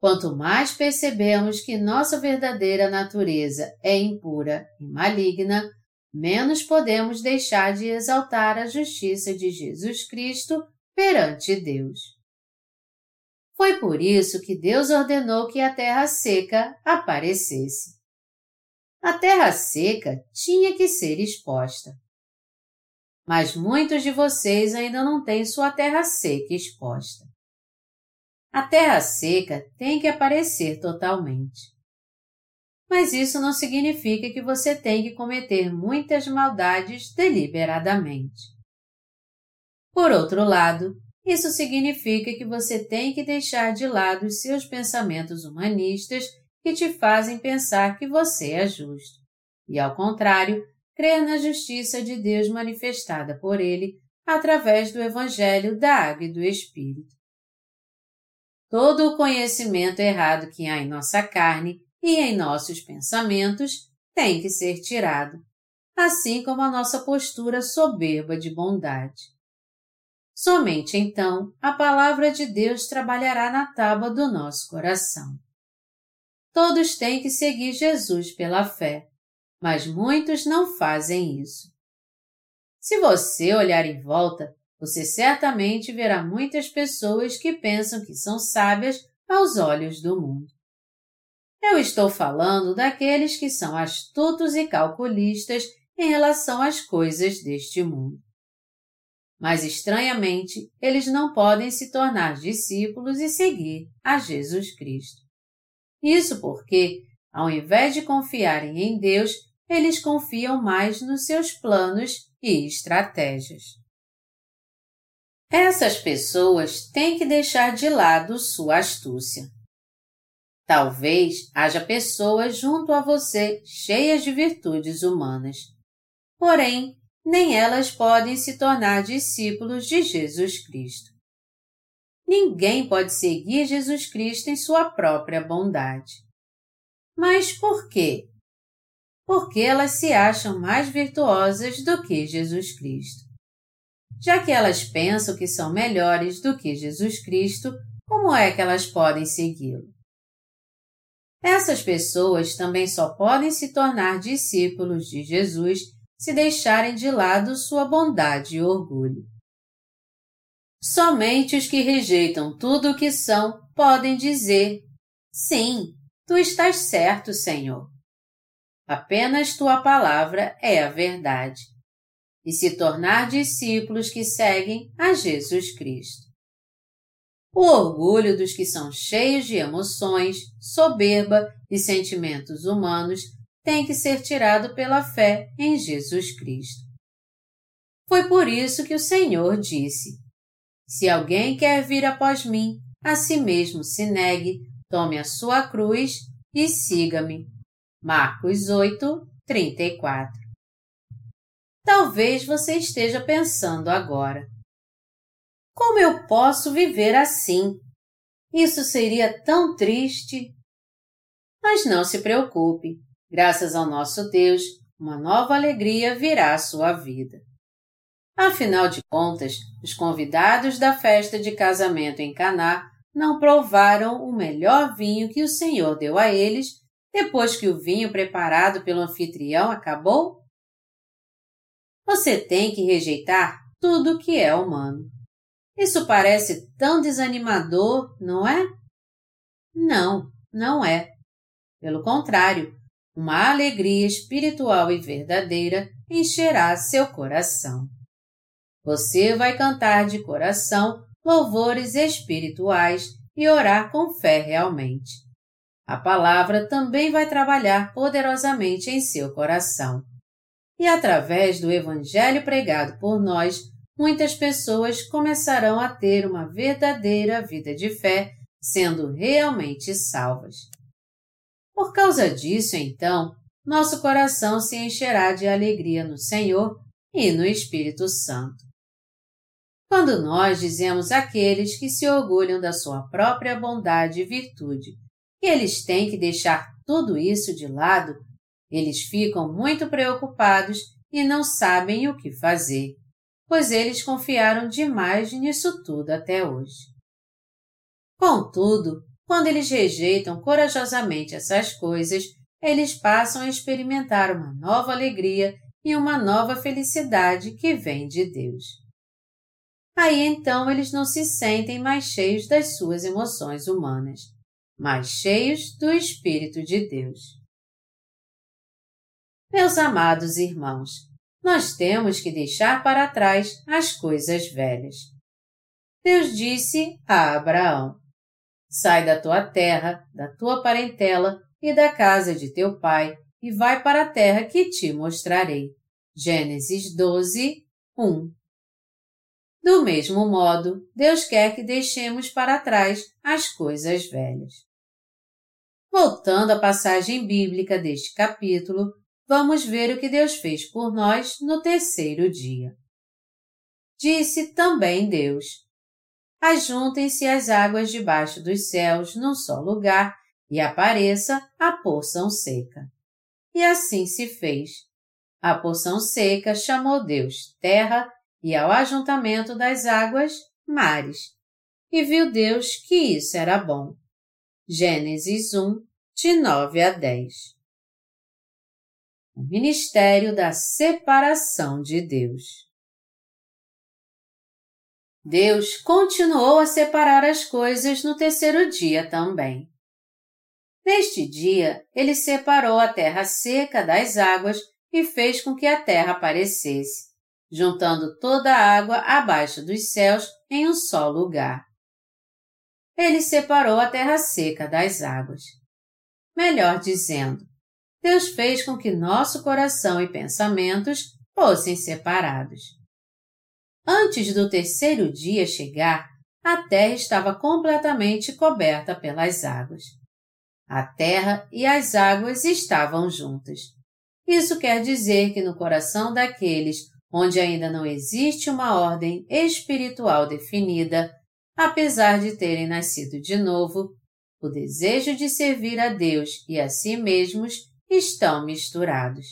Quanto mais percebemos que nossa verdadeira natureza é impura e maligna, menos podemos deixar de exaltar a justiça de Jesus Cristo perante Deus. Foi por isso que Deus ordenou que a terra seca aparecesse. A terra seca tinha que ser exposta. Mas muitos de vocês ainda não têm sua terra seca exposta. A terra seca tem que aparecer totalmente. Mas isso não significa que você tem que cometer muitas maldades deliberadamente. Por outro lado, isso significa que você tem que deixar de lado os seus pensamentos humanistas que te fazem pensar que você é justo. E, ao contrário, crer na justiça de Deus manifestada por Ele através do Evangelho da Água e do Espírito. Todo o conhecimento errado que há em nossa carne e em nossos pensamentos tem que ser tirado, assim como a nossa postura soberba de bondade. Somente então a palavra de Deus trabalhará na tábua do nosso coração. Todos têm que seguir Jesus pela fé, mas muitos não fazem isso. Se você olhar em volta, você certamente verá muitas pessoas que pensam que são sábias aos olhos do mundo. Eu estou falando daqueles que são astutos e calculistas em relação às coisas deste mundo. Mas estranhamente, eles não podem se tornar discípulos e seguir a Jesus Cristo. Isso porque, ao invés de confiarem em Deus, eles confiam mais nos seus planos e estratégias. Essas pessoas têm que deixar de lado sua astúcia. Talvez haja pessoas junto a você cheias de virtudes humanas. Porém, nem elas podem se tornar discípulos de Jesus Cristo. Ninguém pode seguir Jesus Cristo em sua própria bondade. Mas por quê? Porque elas se acham mais virtuosas do que Jesus Cristo já que elas pensam que são melhores do que Jesus Cristo, como é que elas podem segui-lo? Essas pessoas também só podem se tornar discípulos de Jesus se deixarem de lado sua bondade e orgulho. Somente os que rejeitam tudo o que são podem dizer: Sim, tu estás certo, Senhor. Apenas tua palavra é a verdade, e se tornar discípulos que seguem a Jesus Cristo. O orgulho dos que são cheios de emoções, soberba e sentimentos humanos tem que ser tirado pela fé em Jesus Cristo. Foi por isso que o Senhor disse: Se alguém quer vir após mim, a si mesmo se negue, tome a sua cruz e siga-me. Marcos 8, 34. Talvez você esteja pensando agora. Como eu posso viver assim? Isso seria tão triste. Mas não se preocupe, graças ao nosso Deus, uma nova alegria virá à sua vida. Afinal de contas, os convidados da festa de casamento em Caná não provaram o melhor vinho que o Senhor deu a eles depois que o vinho preparado pelo anfitrião acabou? Você tem que rejeitar tudo que é humano. Isso parece tão desanimador, não é? Não, não é. Pelo contrário, uma alegria espiritual e verdadeira encherá seu coração. Você vai cantar de coração louvores espirituais e orar com fé realmente. A palavra também vai trabalhar poderosamente em seu coração. E através do Evangelho pregado por nós, muitas pessoas começarão a ter uma verdadeira vida de fé, sendo realmente salvas. Por causa disso, então, nosso coração se encherá de alegria no Senhor e no Espírito Santo. Quando nós dizemos àqueles que se orgulham da sua própria bondade e virtude que eles têm que deixar tudo isso de lado, eles ficam muito preocupados e não sabem o que fazer pois eles confiaram demais nisso tudo até hoje. Contudo, quando eles rejeitam corajosamente essas coisas, eles passam a experimentar uma nova alegria e uma nova felicidade que vem de Deus. Aí então eles não se sentem mais cheios das suas emoções humanas, mas cheios do Espírito de Deus. Meus amados irmãos, nós temos que deixar para trás as coisas velhas. Deus disse a Abraão: Sai da tua terra, da tua parentela e da casa de teu pai, e vai para a terra que te mostrarei. Gênesis 12, 1. Do mesmo modo, Deus quer que deixemos para trás as coisas velhas. Voltando à passagem bíblica deste capítulo, vamos ver o que Deus fez por nós no terceiro dia. Disse também Deus: Ajuntem-se as águas debaixo dos céus num só lugar e apareça a porção seca. E assim se fez. A porção seca chamou Deus terra e ao ajuntamento das águas, mares. E viu Deus que isso era bom. Gênesis 1, de 9 a 10 o ministério da separação de Deus. Deus continuou a separar as coisas no terceiro dia também. Neste dia, ele separou a terra seca das águas e fez com que a terra aparecesse, juntando toda a água abaixo dos céus em um só lugar. Ele separou a terra seca das águas. Melhor dizendo, Deus fez com que nosso coração e pensamentos fossem separados. Antes do terceiro dia chegar, a terra estava completamente coberta pelas águas. A terra e as águas estavam juntas. Isso quer dizer que no coração daqueles onde ainda não existe uma ordem espiritual definida, apesar de terem nascido de novo, o desejo de servir a Deus e a si mesmos estão misturados.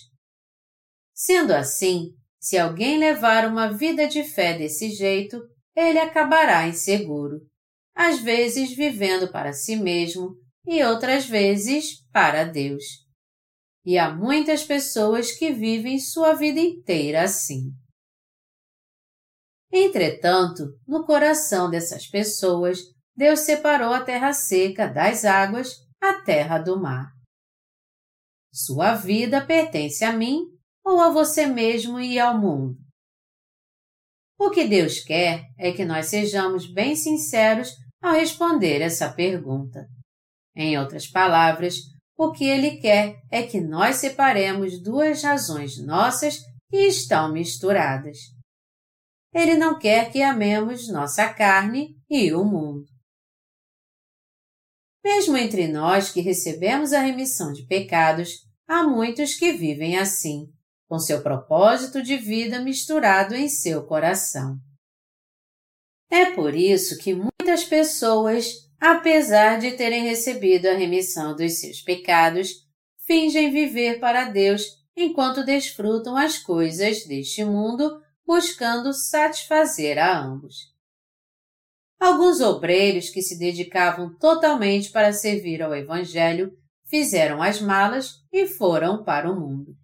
Sendo assim, se alguém levar uma vida de fé desse jeito, ele acabará inseguro, às vezes vivendo para si mesmo e outras vezes para Deus. E há muitas pessoas que vivem sua vida inteira assim. Entretanto, no coração dessas pessoas, Deus separou a terra seca das águas, a terra do mar. Sua vida pertence a mim ou a você mesmo e ao mundo? O que Deus quer é que nós sejamos bem sinceros ao responder essa pergunta. Em outras palavras, o que Ele quer é que nós separemos duas razões nossas que estão misturadas. Ele não quer que amemos nossa carne e o mundo. Mesmo entre nós que recebemos a remissão de pecados, há muitos que vivem assim, com seu propósito de vida misturado em seu coração. É por isso que muitas pessoas, apesar de terem recebido a remissão dos seus pecados, fingem viver para Deus enquanto desfrutam as coisas deste mundo buscando satisfazer a ambos. Alguns obreiros que se dedicavam totalmente para servir ao Evangelho fizeram as malas e foram para o mundo.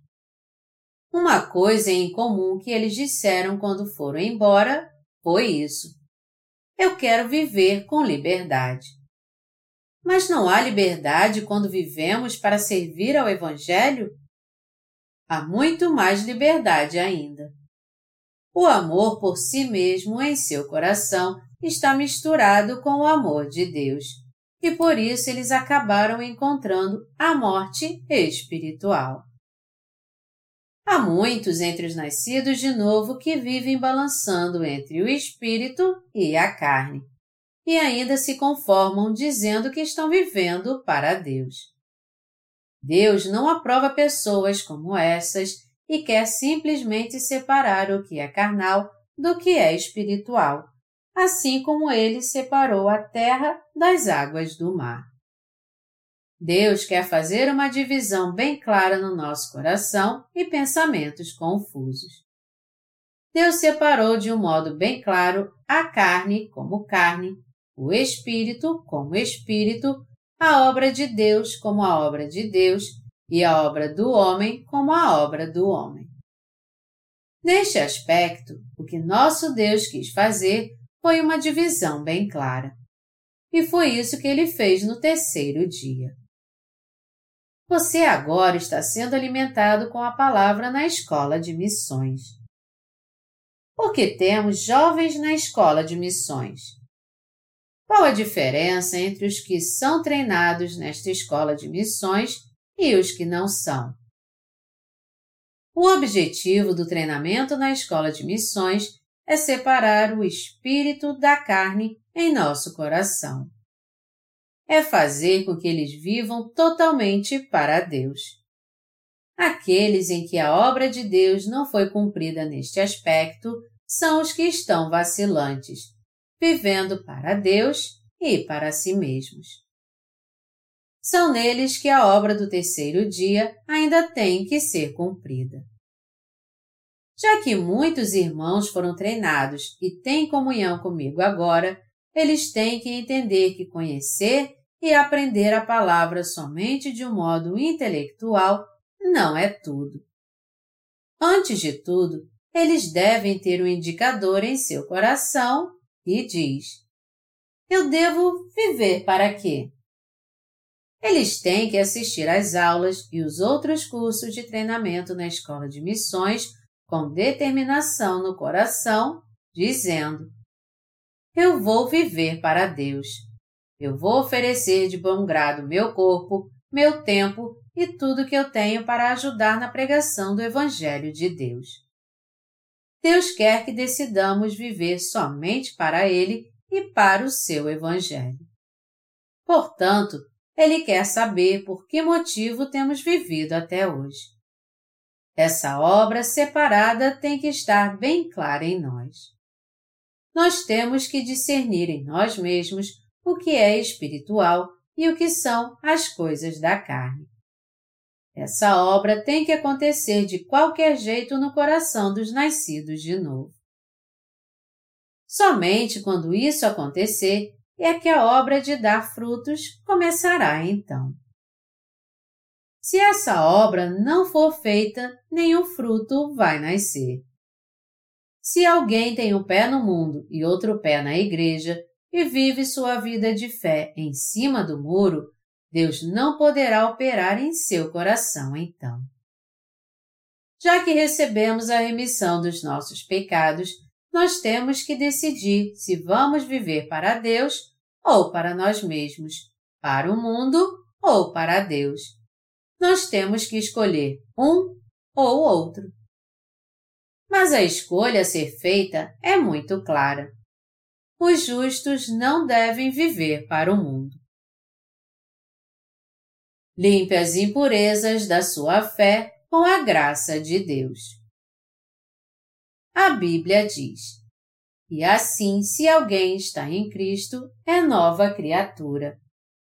Uma coisa em comum que eles disseram quando foram embora foi isso. Eu quero viver com liberdade. Mas não há liberdade quando vivemos para servir ao Evangelho? Há muito mais liberdade ainda. O amor por si mesmo em seu coração está misturado com o amor de Deus, e por isso eles acabaram encontrando a morte espiritual. Há muitos entre os nascidos de novo que vivem balançando entre o espírito e a carne, e ainda se conformam dizendo que estão vivendo para Deus. Deus não aprova pessoas como essas e quer simplesmente separar o que é carnal do que é espiritual, assim como ele separou a terra das águas do mar. Deus quer fazer uma divisão bem clara no nosso coração e pensamentos confusos. Deus separou de um modo bem claro a carne como carne, o espírito como espírito, a obra de Deus como a obra de Deus e a obra do homem como a obra do homem. Neste aspecto, o que nosso Deus quis fazer foi uma divisão bem clara. E foi isso que ele fez no terceiro dia. Você agora está sendo alimentado com a palavra na escola de missões. Porque temos jovens na escola de missões. Qual a diferença entre os que são treinados nesta escola de missões e os que não são. O objetivo do treinamento na escola de missões é separar o espírito da carne em nosso coração. É fazer com que eles vivam totalmente para Deus. Aqueles em que a obra de Deus não foi cumprida neste aspecto são os que estão vacilantes, vivendo para Deus e para si mesmos são neles que a obra do terceiro dia ainda tem que ser cumprida. Já que muitos irmãos foram treinados e têm comunhão comigo agora, eles têm que entender que conhecer e aprender a palavra somente de um modo intelectual não é tudo. Antes de tudo, eles devem ter um indicador em seu coração que diz: Eu devo viver para quê? Eles têm que assistir às aulas e os outros cursos de treinamento na escola de missões com determinação no coração, dizendo: Eu vou viver para Deus. Eu vou oferecer de bom grado meu corpo, meu tempo e tudo que eu tenho para ajudar na pregação do Evangelho de Deus. Deus quer que decidamos viver somente para Ele e para o seu Evangelho. Portanto, ele quer saber por que motivo temos vivido até hoje. Essa obra separada tem que estar bem clara em nós. Nós temos que discernir em nós mesmos o que é espiritual e o que são as coisas da carne. Essa obra tem que acontecer de qualquer jeito no coração dos nascidos de novo. Somente quando isso acontecer é que a obra de dar frutos começará então. Se essa obra não for feita, nenhum fruto vai nascer. Se alguém tem um pé no mundo e outro pé na igreja e vive sua vida de fé em cima do muro, Deus não poderá operar em seu coração então. Já que recebemos a remissão dos nossos pecados, nós temos que decidir se vamos viver para Deus ou para nós mesmos, para o mundo ou para Deus. Nós temos que escolher um ou outro. Mas a escolha a ser feita é muito clara. Os justos não devem viver para o mundo. Limpe as impurezas da sua fé com a graça de Deus. A Bíblia diz: E assim, se alguém está em Cristo, é nova criatura.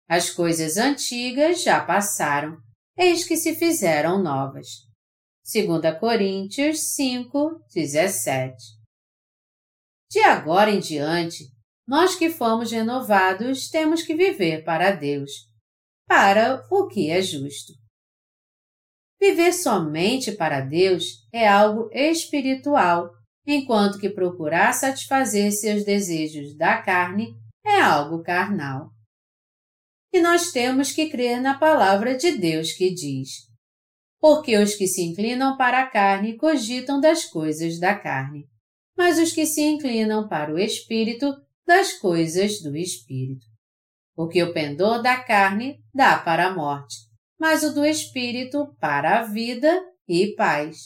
As coisas antigas já passaram, eis que se fizeram novas. 2 Coríntios 5, 17. De agora em diante, nós que fomos renovados temos que viver para Deus, para o que é justo. Viver somente para Deus é algo espiritual, enquanto que procurar satisfazer seus desejos da carne é algo carnal. E nós temos que crer na palavra de Deus que diz: porque os que se inclinam para a carne cogitam das coisas da carne, mas os que se inclinam para o espírito, das coisas do espírito. Porque o pendor da carne dá para a morte, mas o do espírito para a vida e paz.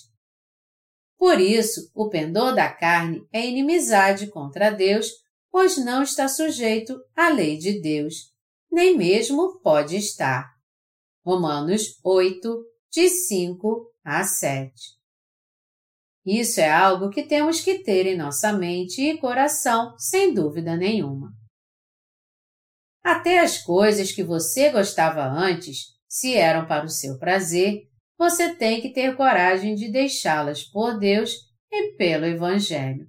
Por isso, o pendor da carne é inimizade contra Deus, pois não está sujeito à lei de Deus, nem mesmo pode estar. Romanos 8, de 5 a 7. Isso é algo que temos que ter em nossa mente e coração, sem dúvida nenhuma. Até as coisas que você gostava antes, se eram para o seu prazer, você tem que ter coragem de deixá-las por Deus e pelo Evangelho.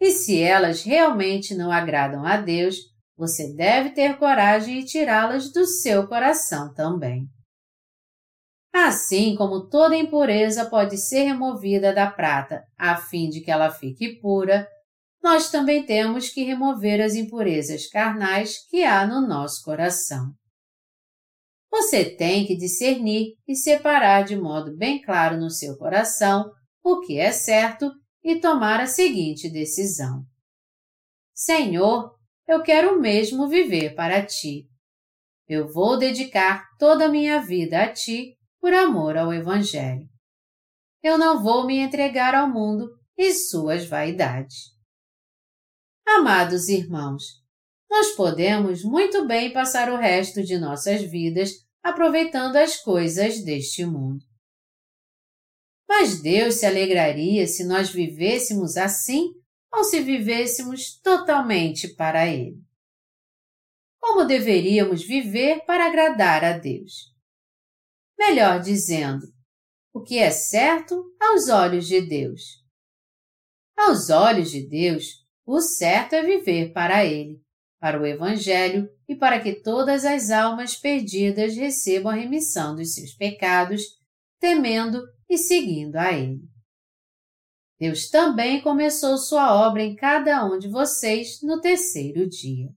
E se elas realmente não agradam a Deus, você deve ter coragem de tirá-las do seu coração também. Assim como toda impureza pode ser removida da prata a fim de que ela fique pura, nós também temos que remover as impurezas carnais que há no nosso coração. Você tem que discernir e separar de modo bem claro no seu coração o que é certo e tomar a seguinte decisão: Senhor, eu quero mesmo viver para ti. Eu vou dedicar toda a minha vida a ti por amor ao Evangelho. Eu não vou me entregar ao mundo e suas vaidades. Amados irmãos, nós podemos muito bem passar o resto de nossas vidas aproveitando as coisas deste mundo. Mas Deus se alegraria se nós vivêssemos assim ou se vivêssemos totalmente para Ele. Como deveríamos viver para agradar a Deus? melhor dizendo, o que é certo aos olhos de Deus. Aos olhos de Deus, o certo é viver para Ele, para o Evangelho e para que todas as almas perdidas recebam a remissão dos seus pecados, temendo e seguindo a Ele. Deus também começou sua obra em cada um de vocês no terceiro dia.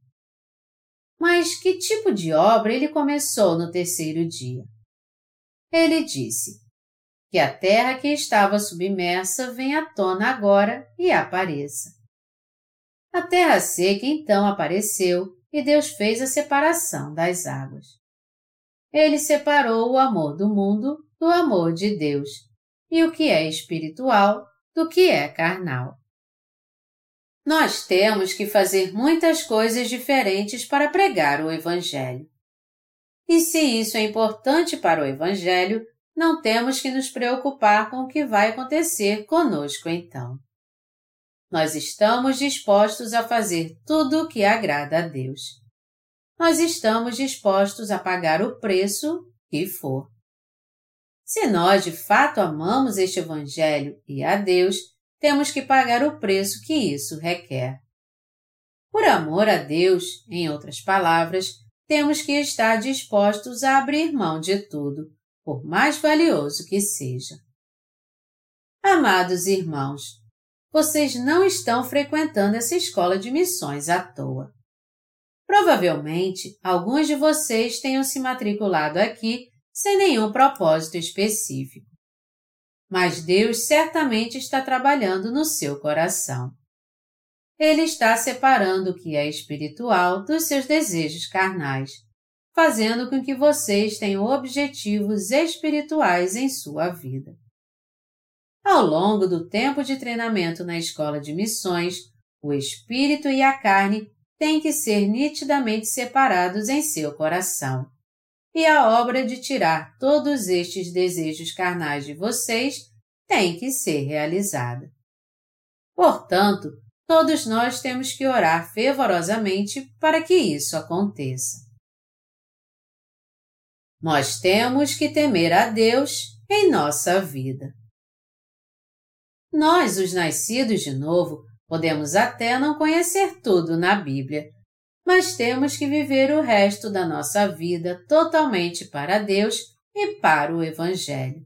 Mas que tipo de obra ele começou no terceiro dia? ele disse: Que a terra que estava submersa venha à tona agora e apareça. A terra seca então apareceu e Deus fez a separação das águas. Ele separou o amor do mundo do amor de Deus e o que é espiritual do que é carnal. Nós temos que fazer muitas coisas diferentes para pregar o Evangelho. E se isso é importante para o Evangelho, não temos que nos preocupar com o que vai acontecer conosco então. Nós estamos dispostos a fazer tudo o que agrada a Deus. Nós estamos dispostos a pagar o preço que for. Se nós de fato amamos este Evangelho e a Deus, temos que pagar o preço que isso requer. Por amor a Deus, em outras palavras, temos que estar dispostos a abrir mão de tudo, por mais valioso que seja. Amados irmãos, vocês não estão frequentando essa escola de missões à toa. Provavelmente, alguns de vocês tenham se matriculado aqui sem nenhum propósito específico. Mas Deus certamente está trabalhando no seu coração. Ele está separando o que é espiritual dos seus desejos carnais, fazendo com que vocês tenham objetivos espirituais em sua vida. Ao longo do tempo de treinamento na escola de missões, o espírito e a carne têm que ser nitidamente separados em seu coração. E a obra de tirar todos estes desejos carnais de vocês tem que ser realizada. Portanto, todos nós temos que orar fervorosamente para que isso aconteça. Nós temos que temer a Deus em nossa vida. Nós, os nascidos de novo, podemos até não conhecer tudo na Bíblia, mas temos que viver o resto da nossa vida totalmente para Deus e para o Evangelho.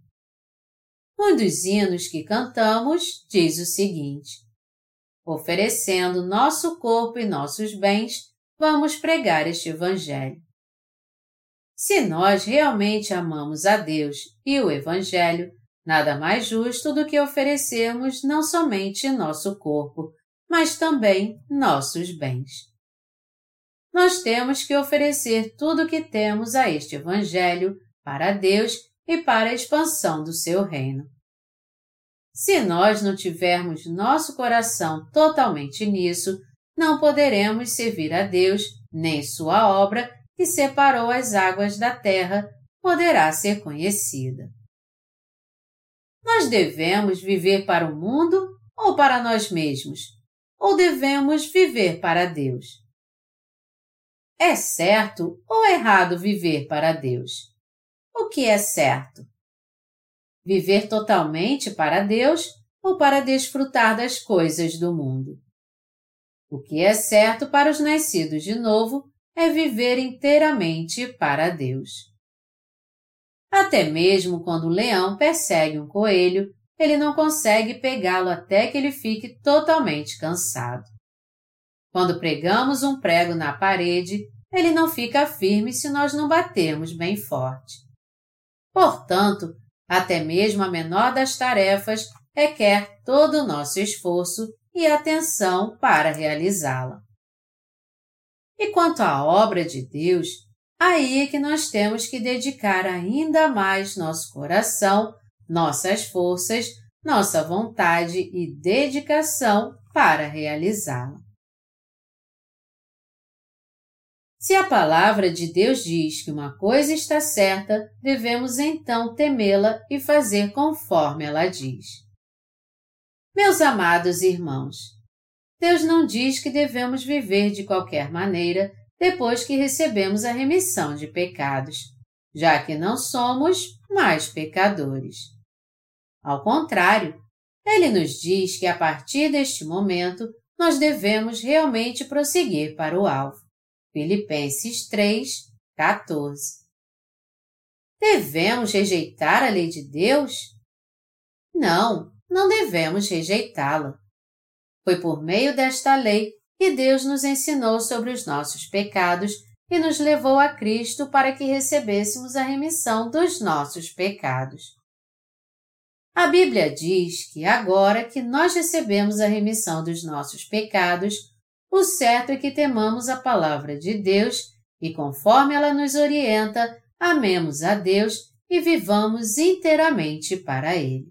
Um dos hinos que cantamos diz o seguinte: oferecendo nosso corpo e nossos bens, vamos pregar este Evangelho. Se nós realmente amamos a Deus e o Evangelho, nada mais justo do que oferecermos não somente nosso corpo, mas também nossos bens. Nós temos que oferecer tudo o que temos a este Evangelho para Deus e para a expansão do seu reino. Se nós não tivermos nosso coração totalmente nisso, não poderemos servir a Deus, nem sua obra, que separou as águas da terra, poderá ser conhecida. Nós devemos viver para o mundo ou para nós mesmos? Ou devemos viver para Deus? É certo ou errado viver para Deus? O que é certo? Viver totalmente para Deus ou para desfrutar das coisas do mundo. O que é certo para os nascidos de novo é viver inteiramente para Deus. Até mesmo quando o leão persegue um coelho, ele não consegue pegá-lo até que ele fique totalmente cansado. Quando pregamos um prego na parede, ele não fica firme se nós não batermos bem forte. Portanto, até mesmo a menor das tarefas requer todo o nosso esforço e atenção para realizá-la. E quanto à obra de Deus, aí é que nós temos que dedicar ainda mais nosso coração, nossas forças, nossa vontade e dedicação para realizá-la. Se a palavra de Deus diz que uma coisa está certa, devemos então temê-la e fazer conforme ela diz. Meus amados irmãos, Deus não diz que devemos viver de qualquer maneira depois que recebemos a remissão de pecados, já que não somos mais pecadores. Ao contrário, ele nos diz que a partir deste momento nós devemos realmente prosseguir para o alvo. Filipenses 3, 14. Devemos rejeitar a lei de Deus? Não, não devemos rejeitá-la. Foi por meio desta lei que Deus nos ensinou sobre os nossos pecados e nos levou a Cristo para que recebêssemos a remissão dos nossos pecados. A Bíblia diz que agora que nós recebemos a remissão dos nossos pecados, o certo é que temamos a palavra de Deus e, conforme ela nos orienta, amemos a Deus e vivamos inteiramente para Ele.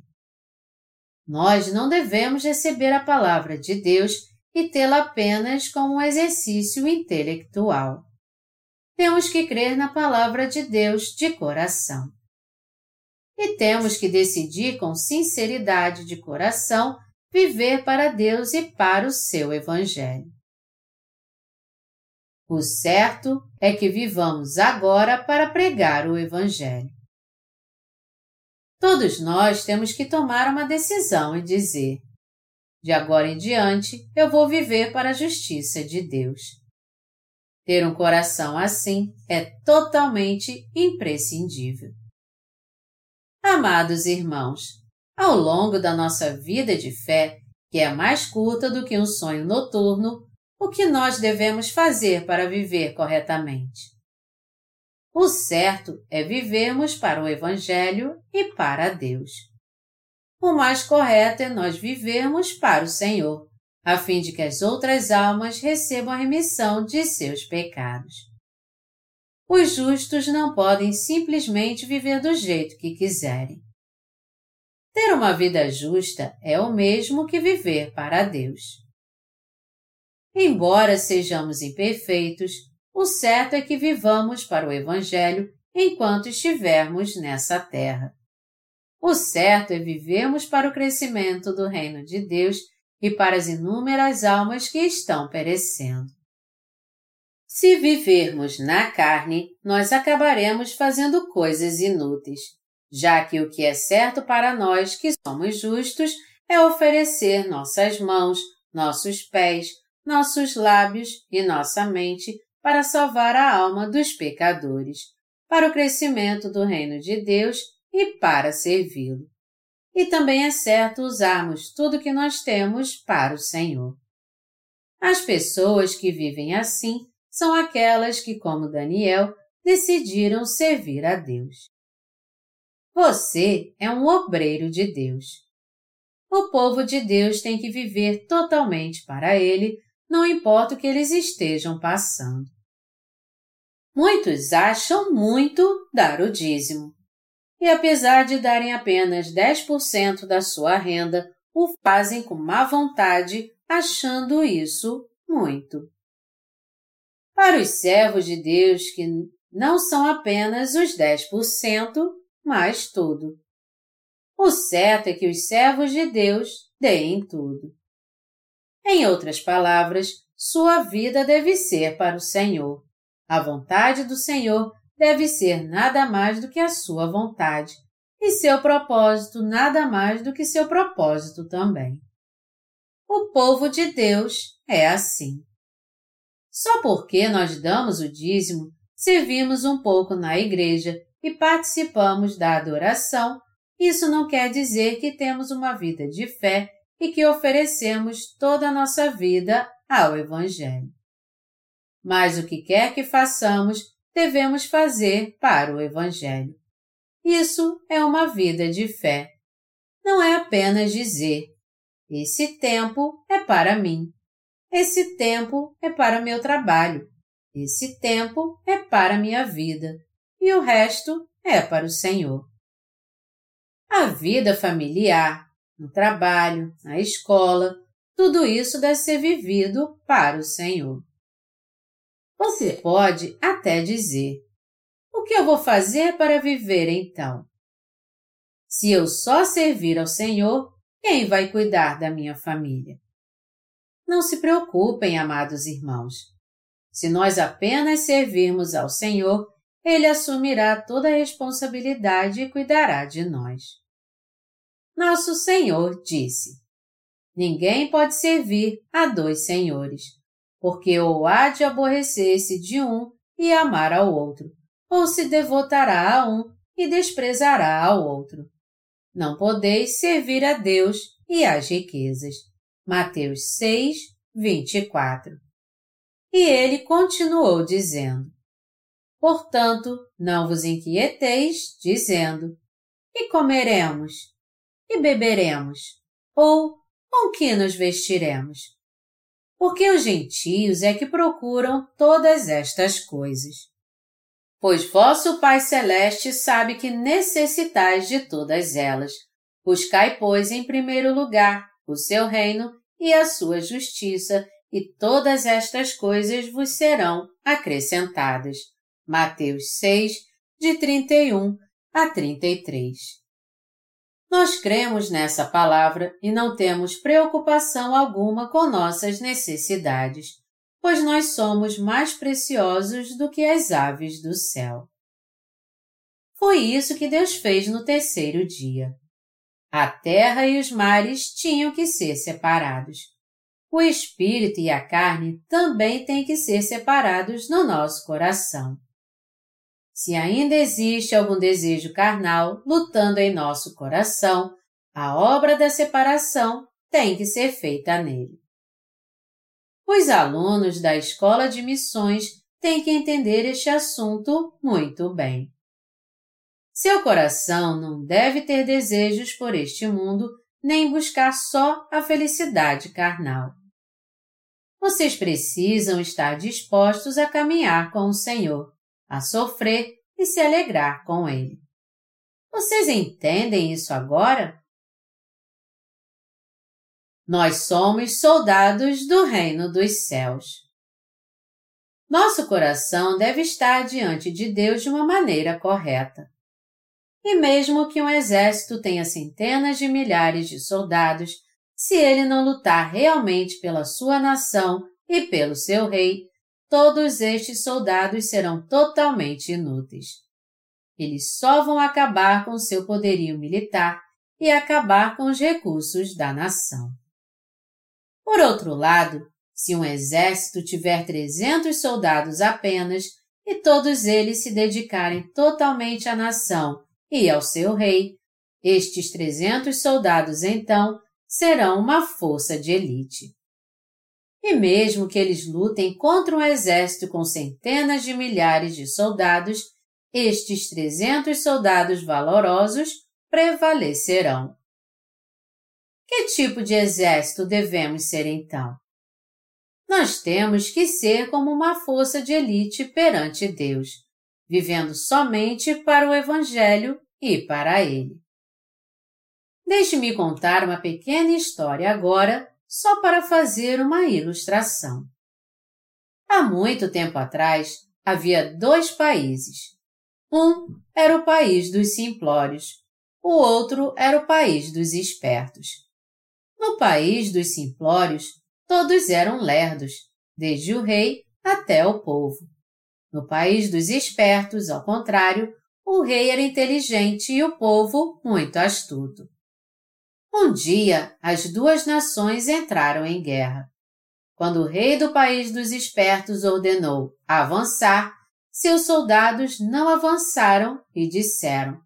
Nós não devemos receber a palavra de Deus e tê-la apenas como um exercício intelectual. Temos que crer na palavra de Deus de coração. E temos que decidir com sinceridade de coração viver para Deus e para o seu Evangelho. O certo é que vivamos agora para pregar o Evangelho. Todos nós temos que tomar uma decisão e dizer: de agora em diante eu vou viver para a justiça de Deus. Ter um coração assim é totalmente imprescindível. Amados irmãos, ao longo da nossa vida de fé, que é mais curta do que um sonho noturno, o que nós devemos fazer para viver corretamente. O certo é vivermos para o Evangelho e para Deus. O mais correto é nós vivermos para o Senhor, a fim de que as outras almas recebam a remissão de seus pecados. Os justos não podem simplesmente viver do jeito que quiserem. Ter uma vida justa é o mesmo que viver para Deus. Embora sejamos imperfeitos, o certo é que vivamos para o Evangelho enquanto estivermos nessa terra. O certo é vivermos para o crescimento do Reino de Deus e para as inúmeras almas que estão perecendo. Se vivermos na carne, nós acabaremos fazendo coisas inúteis, já que o que é certo para nós que somos justos é oferecer nossas mãos, nossos pés, nossos lábios e nossa mente para salvar a alma dos pecadores, para o crescimento do reino de Deus e para servi-lo. E também é certo usarmos tudo que nós temos para o Senhor. As pessoas que vivem assim são aquelas que, como Daniel, decidiram servir a Deus. Você é um obreiro de Deus. O povo de Deus tem que viver totalmente para Ele não importa o que eles estejam passando. Muitos acham muito dar o dízimo. E apesar de darem apenas 10% da sua renda, o fazem com má vontade, achando isso muito. Para os servos de Deus que não são apenas os 10%, mas tudo. O certo é que os servos de Deus deem tudo. Em outras palavras, sua vida deve ser para o Senhor. A vontade do Senhor deve ser nada mais do que a sua vontade, e seu propósito nada mais do que seu propósito também. O povo de Deus é assim. Só porque nós damos o dízimo, servimos um pouco na igreja e participamos da adoração, isso não quer dizer que temos uma vida de fé e que oferecemos toda a nossa vida ao Evangelho. Mas o que quer que façamos, devemos fazer para o Evangelho. Isso é uma vida de fé. Não é apenas dizer: esse tempo é para mim. Esse tempo é para meu trabalho. Esse tempo é para minha vida. E o resto é para o Senhor. A vida familiar, no trabalho, na escola, tudo isso deve ser vivido para o Senhor. Você pode até dizer: O que eu vou fazer para viver então? Se eu só servir ao Senhor, quem vai cuidar da minha família? Não se preocupem, amados irmãos. Se nós apenas servirmos ao Senhor, Ele assumirá toda a responsabilidade e cuidará de nós. Nosso Senhor disse: Ninguém pode servir a dois senhores, porque ou há de aborrecer-se de um e amar ao outro, ou se devotará a um e desprezará ao outro. Não podeis servir a Deus e às riquezas. Mateus 6, 24. E ele continuou dizendo: Portanto, não vos inquieteis, dizendo: E comeremos? e beberemos? Ou com que nos vestiremos? Porque os gentios é que procuram todas estas coisas. Pois vosso Pai Celeste sabe que necessitais de todas elas. Buscai, pois, em primeiro lugar o seu reino e a sua justiça, e todas estas coisas vos serão acrescentadas. Mateus 6, de 31 a 33. Nós cremos nessa palavra e não temos preocupação alguma com nossas necessidades, pois nós somos mais preciosos do que as aves do céu. Foi isso que Deus fez no terceiro dia. A terra e os mares tinham que ser separados. O espírito e a carne também têm que ser separados no nosso coração. Se ainda existe algum desejo carnal lutando em nosso coração, a obra da separação tem que ser feita nele. Os alunos da escola de missões têm que entender este assunto muito bem. Seu coração não deve ter desejos por este mundo nem buscar só a felicidade carnal. Vocês precisam estar dispostos a caminhar com o Senhor, a sofrer e se alegrar com Ele. Vocês entendem isso agora? Nós somos soldados do reino dos céus. Nosso coração deve estar diante de Deus de uma maneira correta. E mesmo que um exército tenha centenas de milhares de soldados, se ele não lutar realmente pela sua nação e pelo seu rei, todos estes soldados serão totalmente inúteis. Eles só vão acabar com seu poderio militar e acabar com os recursos da nação. Por outro lado, se um exército tiver 300 soldados apenas e todos eles se dedicarem totalmente à nação e ao seu rei, estes 300 soldados então serão uma força de elite. E mesmo que eles lutem contra um exército com centenas de milhares de soldados, estes 300 soldados valorosos prevalecerão. Que tipo de exército devemos ser então? Nós temos que ser como uma força de elite perante Deus, vivendo somente para o Evangelho e para Ele. Deixe-me contar uma pequena história agora, só para fazer uma ilustração. Há muito tempo atrás, havia dois países. Um era o país dos simplórios, o outro era o país dos espertos. No país dos simplórios, todos eram lerdos, desde o rei até o povo. No país dos espertos, ao contrário, o rei era inteligente e o povo muito astuto. Um dia, as duas nações entraram em guerra. Quando o rei do país dos espertos ordenou avançar, seus soldados não avançaram e disseram: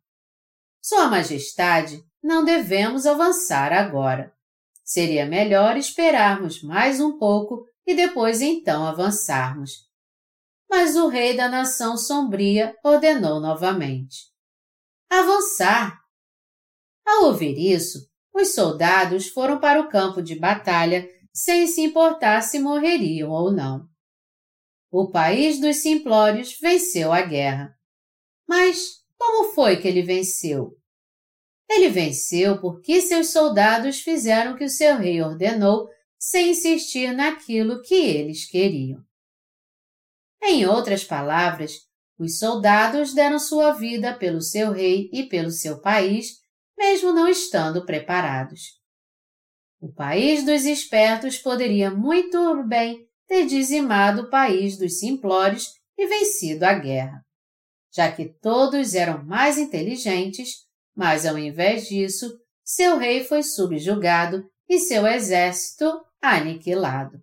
Sua Majestade, não devemos avançar agora. Seria melhor esperarmos mais um pouco e depois então avançarmos. Mas o rei da nação sombria ordenou novamente. Avançar! Ao ouvir isso, os soldados foram para o campo de batalha sem se importar se morreriam ou não. O país dos simplórios venceu a guerra. Mas como foi que ele venceu? Ele venceu porque seus soldados fizeram o que o seu rei ordenou sem insistir naquilo que eles queriam. Em outras palavras, os soldados deram sua vida pelo seu rei e pelo seu país, mesmo não estando preparados. O país dos espertos poderia muito bem ter dizimado o país dos simplórios e vencido a guerra, já que todos eram mais inteligentes mas, ao invés disso, seu rei foi subjugado e seu exército aniquilado.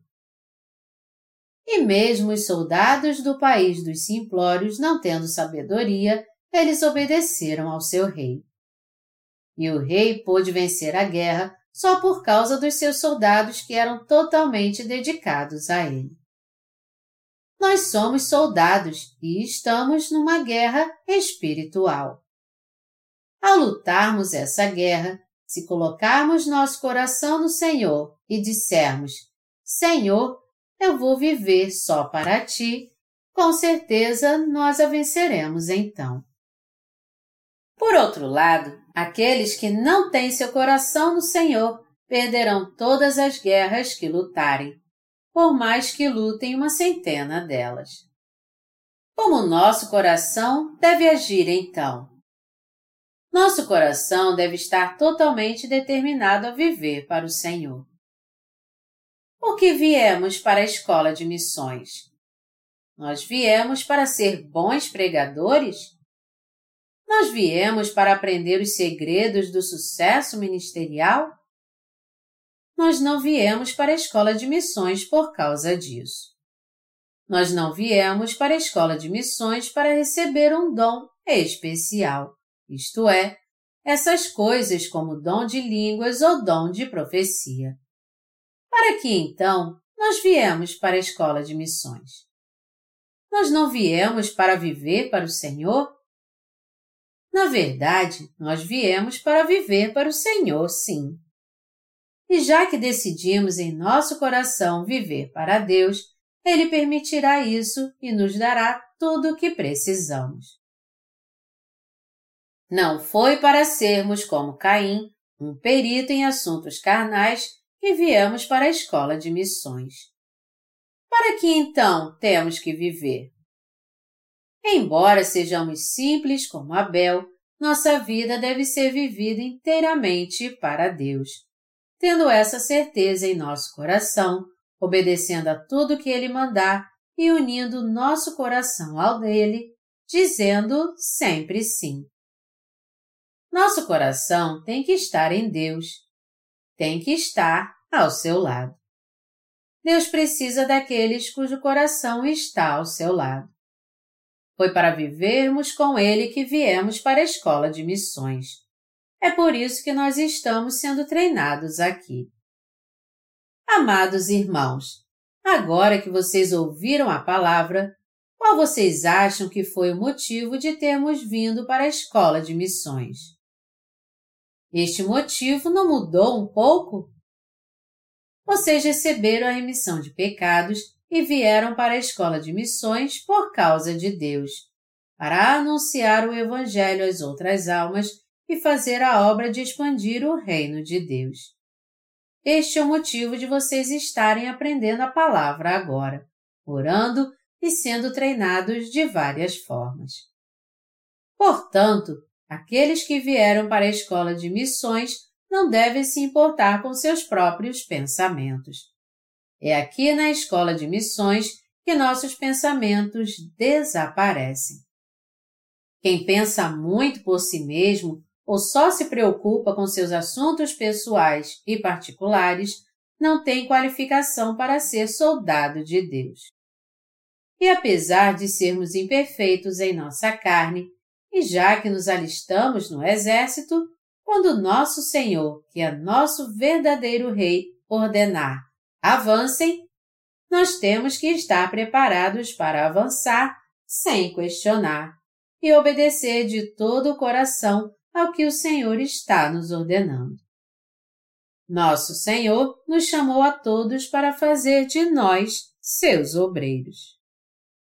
E mesmo os soldados do país dos simplórios não tendo sabedoria, eles obedeceram ao seu rei. E o rei pôde vencer a guerra só por causa dos seus soldados que eram totalmente dedicados a ele. Nós somos soldados e estamos numa guerra espiritual. Ao lutarmos essa guerra, se colocarmos nosso coração no Senhor e dissermos: Senhor, eu vou viver só para ti, com certeza nós a venceremos então. Por outro lado, aqueles que não têm seu coração no Senhor perderão todas as guerras que lutarem, por mais que lutem uma centena delas. Como nosso coração deve agir então? Nosso coração deve estar totalmente determinado a viver para o Senhor. Por que viemos para a escola de missões? Nós viemos para ser bons pregadores? Nós viemos para aprender os segredos do sucesso ministerial? Nós não viemos para a escola de missões por causa disso. Nós não viemos para a escola de missões para receber um dom especial isto é, essas coisas como dom de línguas ou dom de profecia. Para que então nós viemos para a escola de missões? Nós não viemos para viver para o Senhor? Na verdade, nós viemos para viver para o Senhor, sim. E já que decidimos em nosso coração viver para Deus, Ele permitirá isso e nos dará tudo o que precisamos. Não foi para sermos como Caim, um perito em assuntos carnais, que viemos para a escola de missões. Para que então temos que viver? Embora sejamos simples como Abel, nossa vida deve ser vivida inteiramente para Deus, tendo essa certeza em nosso coração, obedecendo a tudo que Ele mandar e unindo nosso coração ao dele, dizendo sempre sim. Nosso coração tem que estar em Deus, tem que estar ao seu lado. Deus precisa daqueles cujo coração está ao seu lado. Foi para vivermos com Ele que viemos para a escola de missões. É por isso que nós estamos sendo treinados aqui. Amados irmãos, agora que vocês ouviram a palavra, qual vocês acham que foi o motivo de termos vindo para a escola de missões? Este motivo não mudou um pouco? Vocês receberam a remissão de pecados e vieram para a escola de missões por causa de Deus, para anunciar o Evangelho às outras almas e fazer a obra de expandir o reino de Deus. Este é o motivo de vocês estarem aprendendo a palavra agora, orando e sendo treinados de várias formas. Portanto, aqueles que vieram para a escola de missões não devem se importar com seus próprios pensamentos. É aqui na escola de missões que nossos pensamentos desaparecem. Quem pensa muito por si mesmo ou só se preocupa com seus assuntos pessoais e particulares não tem qualificação para ser soldado de Deus. E apesar de sermos imperfeitos em nossa carne, e já que nos alistamos no exército, quando nosso Senhor, que é nosso verdadeiro Rei, ordenar avancem, nós temos que estar preparados para avançar sem questionar e obedecer de todo o coração ao que o Senhor está nos ordenando. Nosso Senhor nos chamou a todos para fazer de nós seus obreiros.